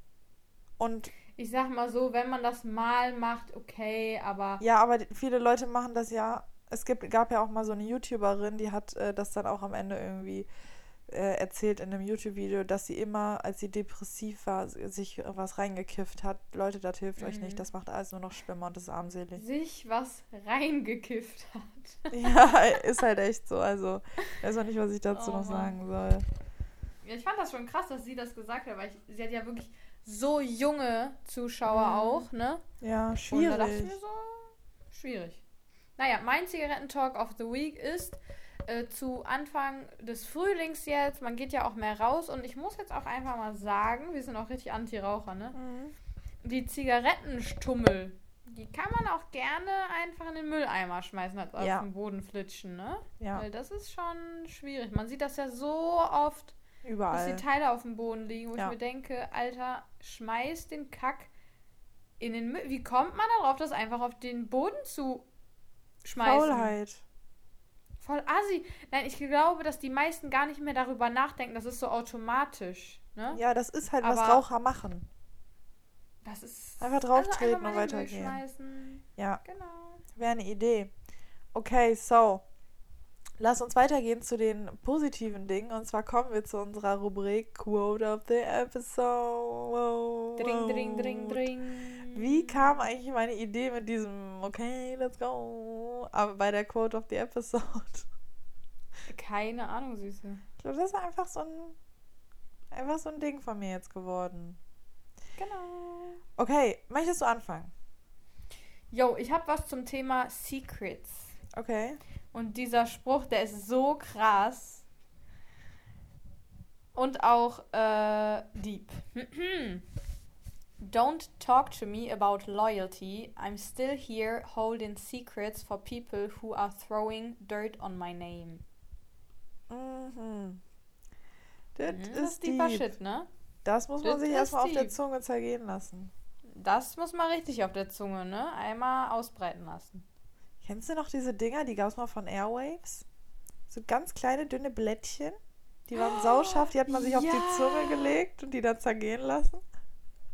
Und Ich sag mal so, wenn man das mal macht, okay, aber ja, aber viele Leute machen das ja. Es gibt, gab ja auch mal so eine YouTuberin, die hat äh, das dann auch am Ende irgendwie äh, erzählt in einem YouTube-Video, dass sie immer, als sie depressiv war, sich was reingekifft hat. Leute, das hilft euch Mhm. nicht. Das macht alles nur noch schlimmer und ist armselig. sich was reingekifft hat. Ja, ist halt echt so. Also, ich weiß auch nicht, was ich dazu Oh noch sagen soll. Ja, ich fand das schon krass, dass sie das gesagt hat, weil ich, sie hat ja wirklich so junge Zuschauer Mhm. auch, ne? Ja, Und da dachte ich schwierig. mir so, schwierig. Naja, mein Zigarettentalk of the Week ist äh, zu Anfang des Frühlings jetzt. Man geht ja auch mehr raus und ich muss jetzt auch einfach mal sagen, wir sind auch richtig Anti-Raucher, ne? Mhm. Die Zigarettenstummel, die kann man auch gerne einfach in den Mülleimer schmeißen, als auf Ja. den Boden flitschen, ne? Ja, Weil das ist schon schwierig. Man sieht das ja so oft, dass überall. die Teile auf dem Boden liegen, wo Ja. ich mir denke, Alter, schmeiß den Kack in den Müll. Wie kommt man darauf, das einfach auf den Boden zu schmeißen? Faulheit. Voll assi. Nein, ich glaube, dass die meisten gar nicht mehr darüber nachdenken. Das ist so automatisch. Ne? Ja, das ist halt, was Aber- Raucher machen. Das ist. Einfach drauftreten einfach mal und weitergehen. Ja, Genau. wäre eine Idee. Okay, so. Lass uns weitergehen zu den positiven Dingen. Und zwar kommen wir zu unserer Rubrik Quote of the Episode. Dring, dring, dring, dring. Wie kam eigentlich meine Idee mit diesem Okay, let's go? Aber bei der Quote of the Episode. Keine Ahnung, Süße. Ich glaube, das ist einfach so ein einfach so ein Ding von mir jetzt geworden. Genau. Okay, möchtest du anfangen? Yo, ich habe was zum Thema Secrets. Okay. Und dieser Spruch, der ist so krass. Und auch äh, Deep. Don't talk to me about loyalty. I'm still here holding secrets for people who are throwing dirt on my name. Mhm. Das Mhm, ist das ist deep. Shit, ne? Das muss man Das sich erstmal auf der. Zunge zergehen lassen. Das muss man richtig auf der Zunge, ne? Einmal ausbreiten lassen. Kennst du noch diese Dinger, die gab es mal von Airwaves? So ganz kleine, dünne Blättchen. Die waren sauscharf, die hat man sich auf ja. die Zunge gelegt und die dann zergehen lassen.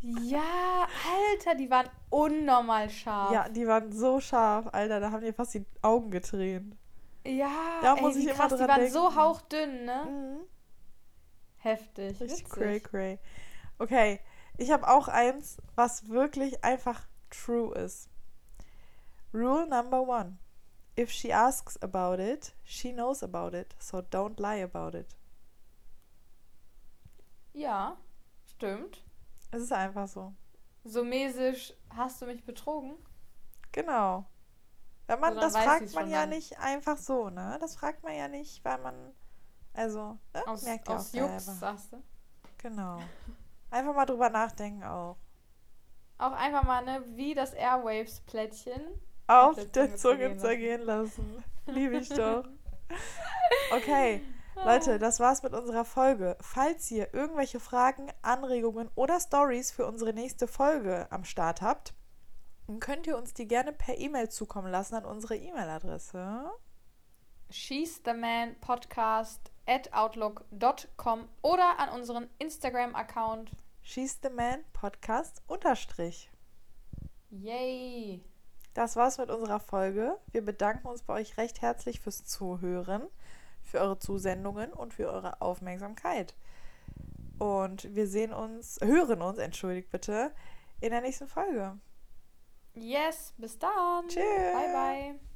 Ja, Alter, die waren unnormal scharf. Ja, die waren so scharf, Alter, da haben die fast die Augen getränt. Ja, Da ey, muss wie ich immer krass, die dran waren so denken. hauchdünn, ne? Mhm. Heftig. Richtig cray cray. Okay, ich habe auch eins, was wirklich einfach true ist. Rule number one. If she asks about it, she knows about it, so don't lie about it. Ja, stimmt. Es ist einfach so. So mäßig, hast du mich betrogen? Genau. Wenn man, das fragt man ja dann. nicht einfach so, ne? Das fragt man ja nicht, weil man, also, ne? Aus, merkt auch aus Jux, selber. sagst du? Genau. Einfach mal drüber nachdenken auch. Auch einfach mal, ne, wie das Airwaves-Plättchen. Auf der Zunge zergehen lassen. Liebe ich doch. Okay, Leute, das war's mit unserer Folge. Falls ihr irgendwelche Fragen, Anregungen oder Stories für unsere nächste Folge am Start habt, könnt ihr uns die gerne per E-Mail zukommen lassen an unsere E-Mail-Adresse. She's the Man Podcast at outlook.com oder an unseren Instagram-Account. She's the Man Podcast unterstrich. Yay! Das war's mit unserer Folge. Wir bedanken uns bei euch recht herzlich fürs Zuhören, für eure Zusendungen und für eure Aufmerksamkeit. Und wir sehen uns, hören uns, entschuldigt bitte, in der nächsten Folge. Yes, bis dann. Tschüss. Bye, bye.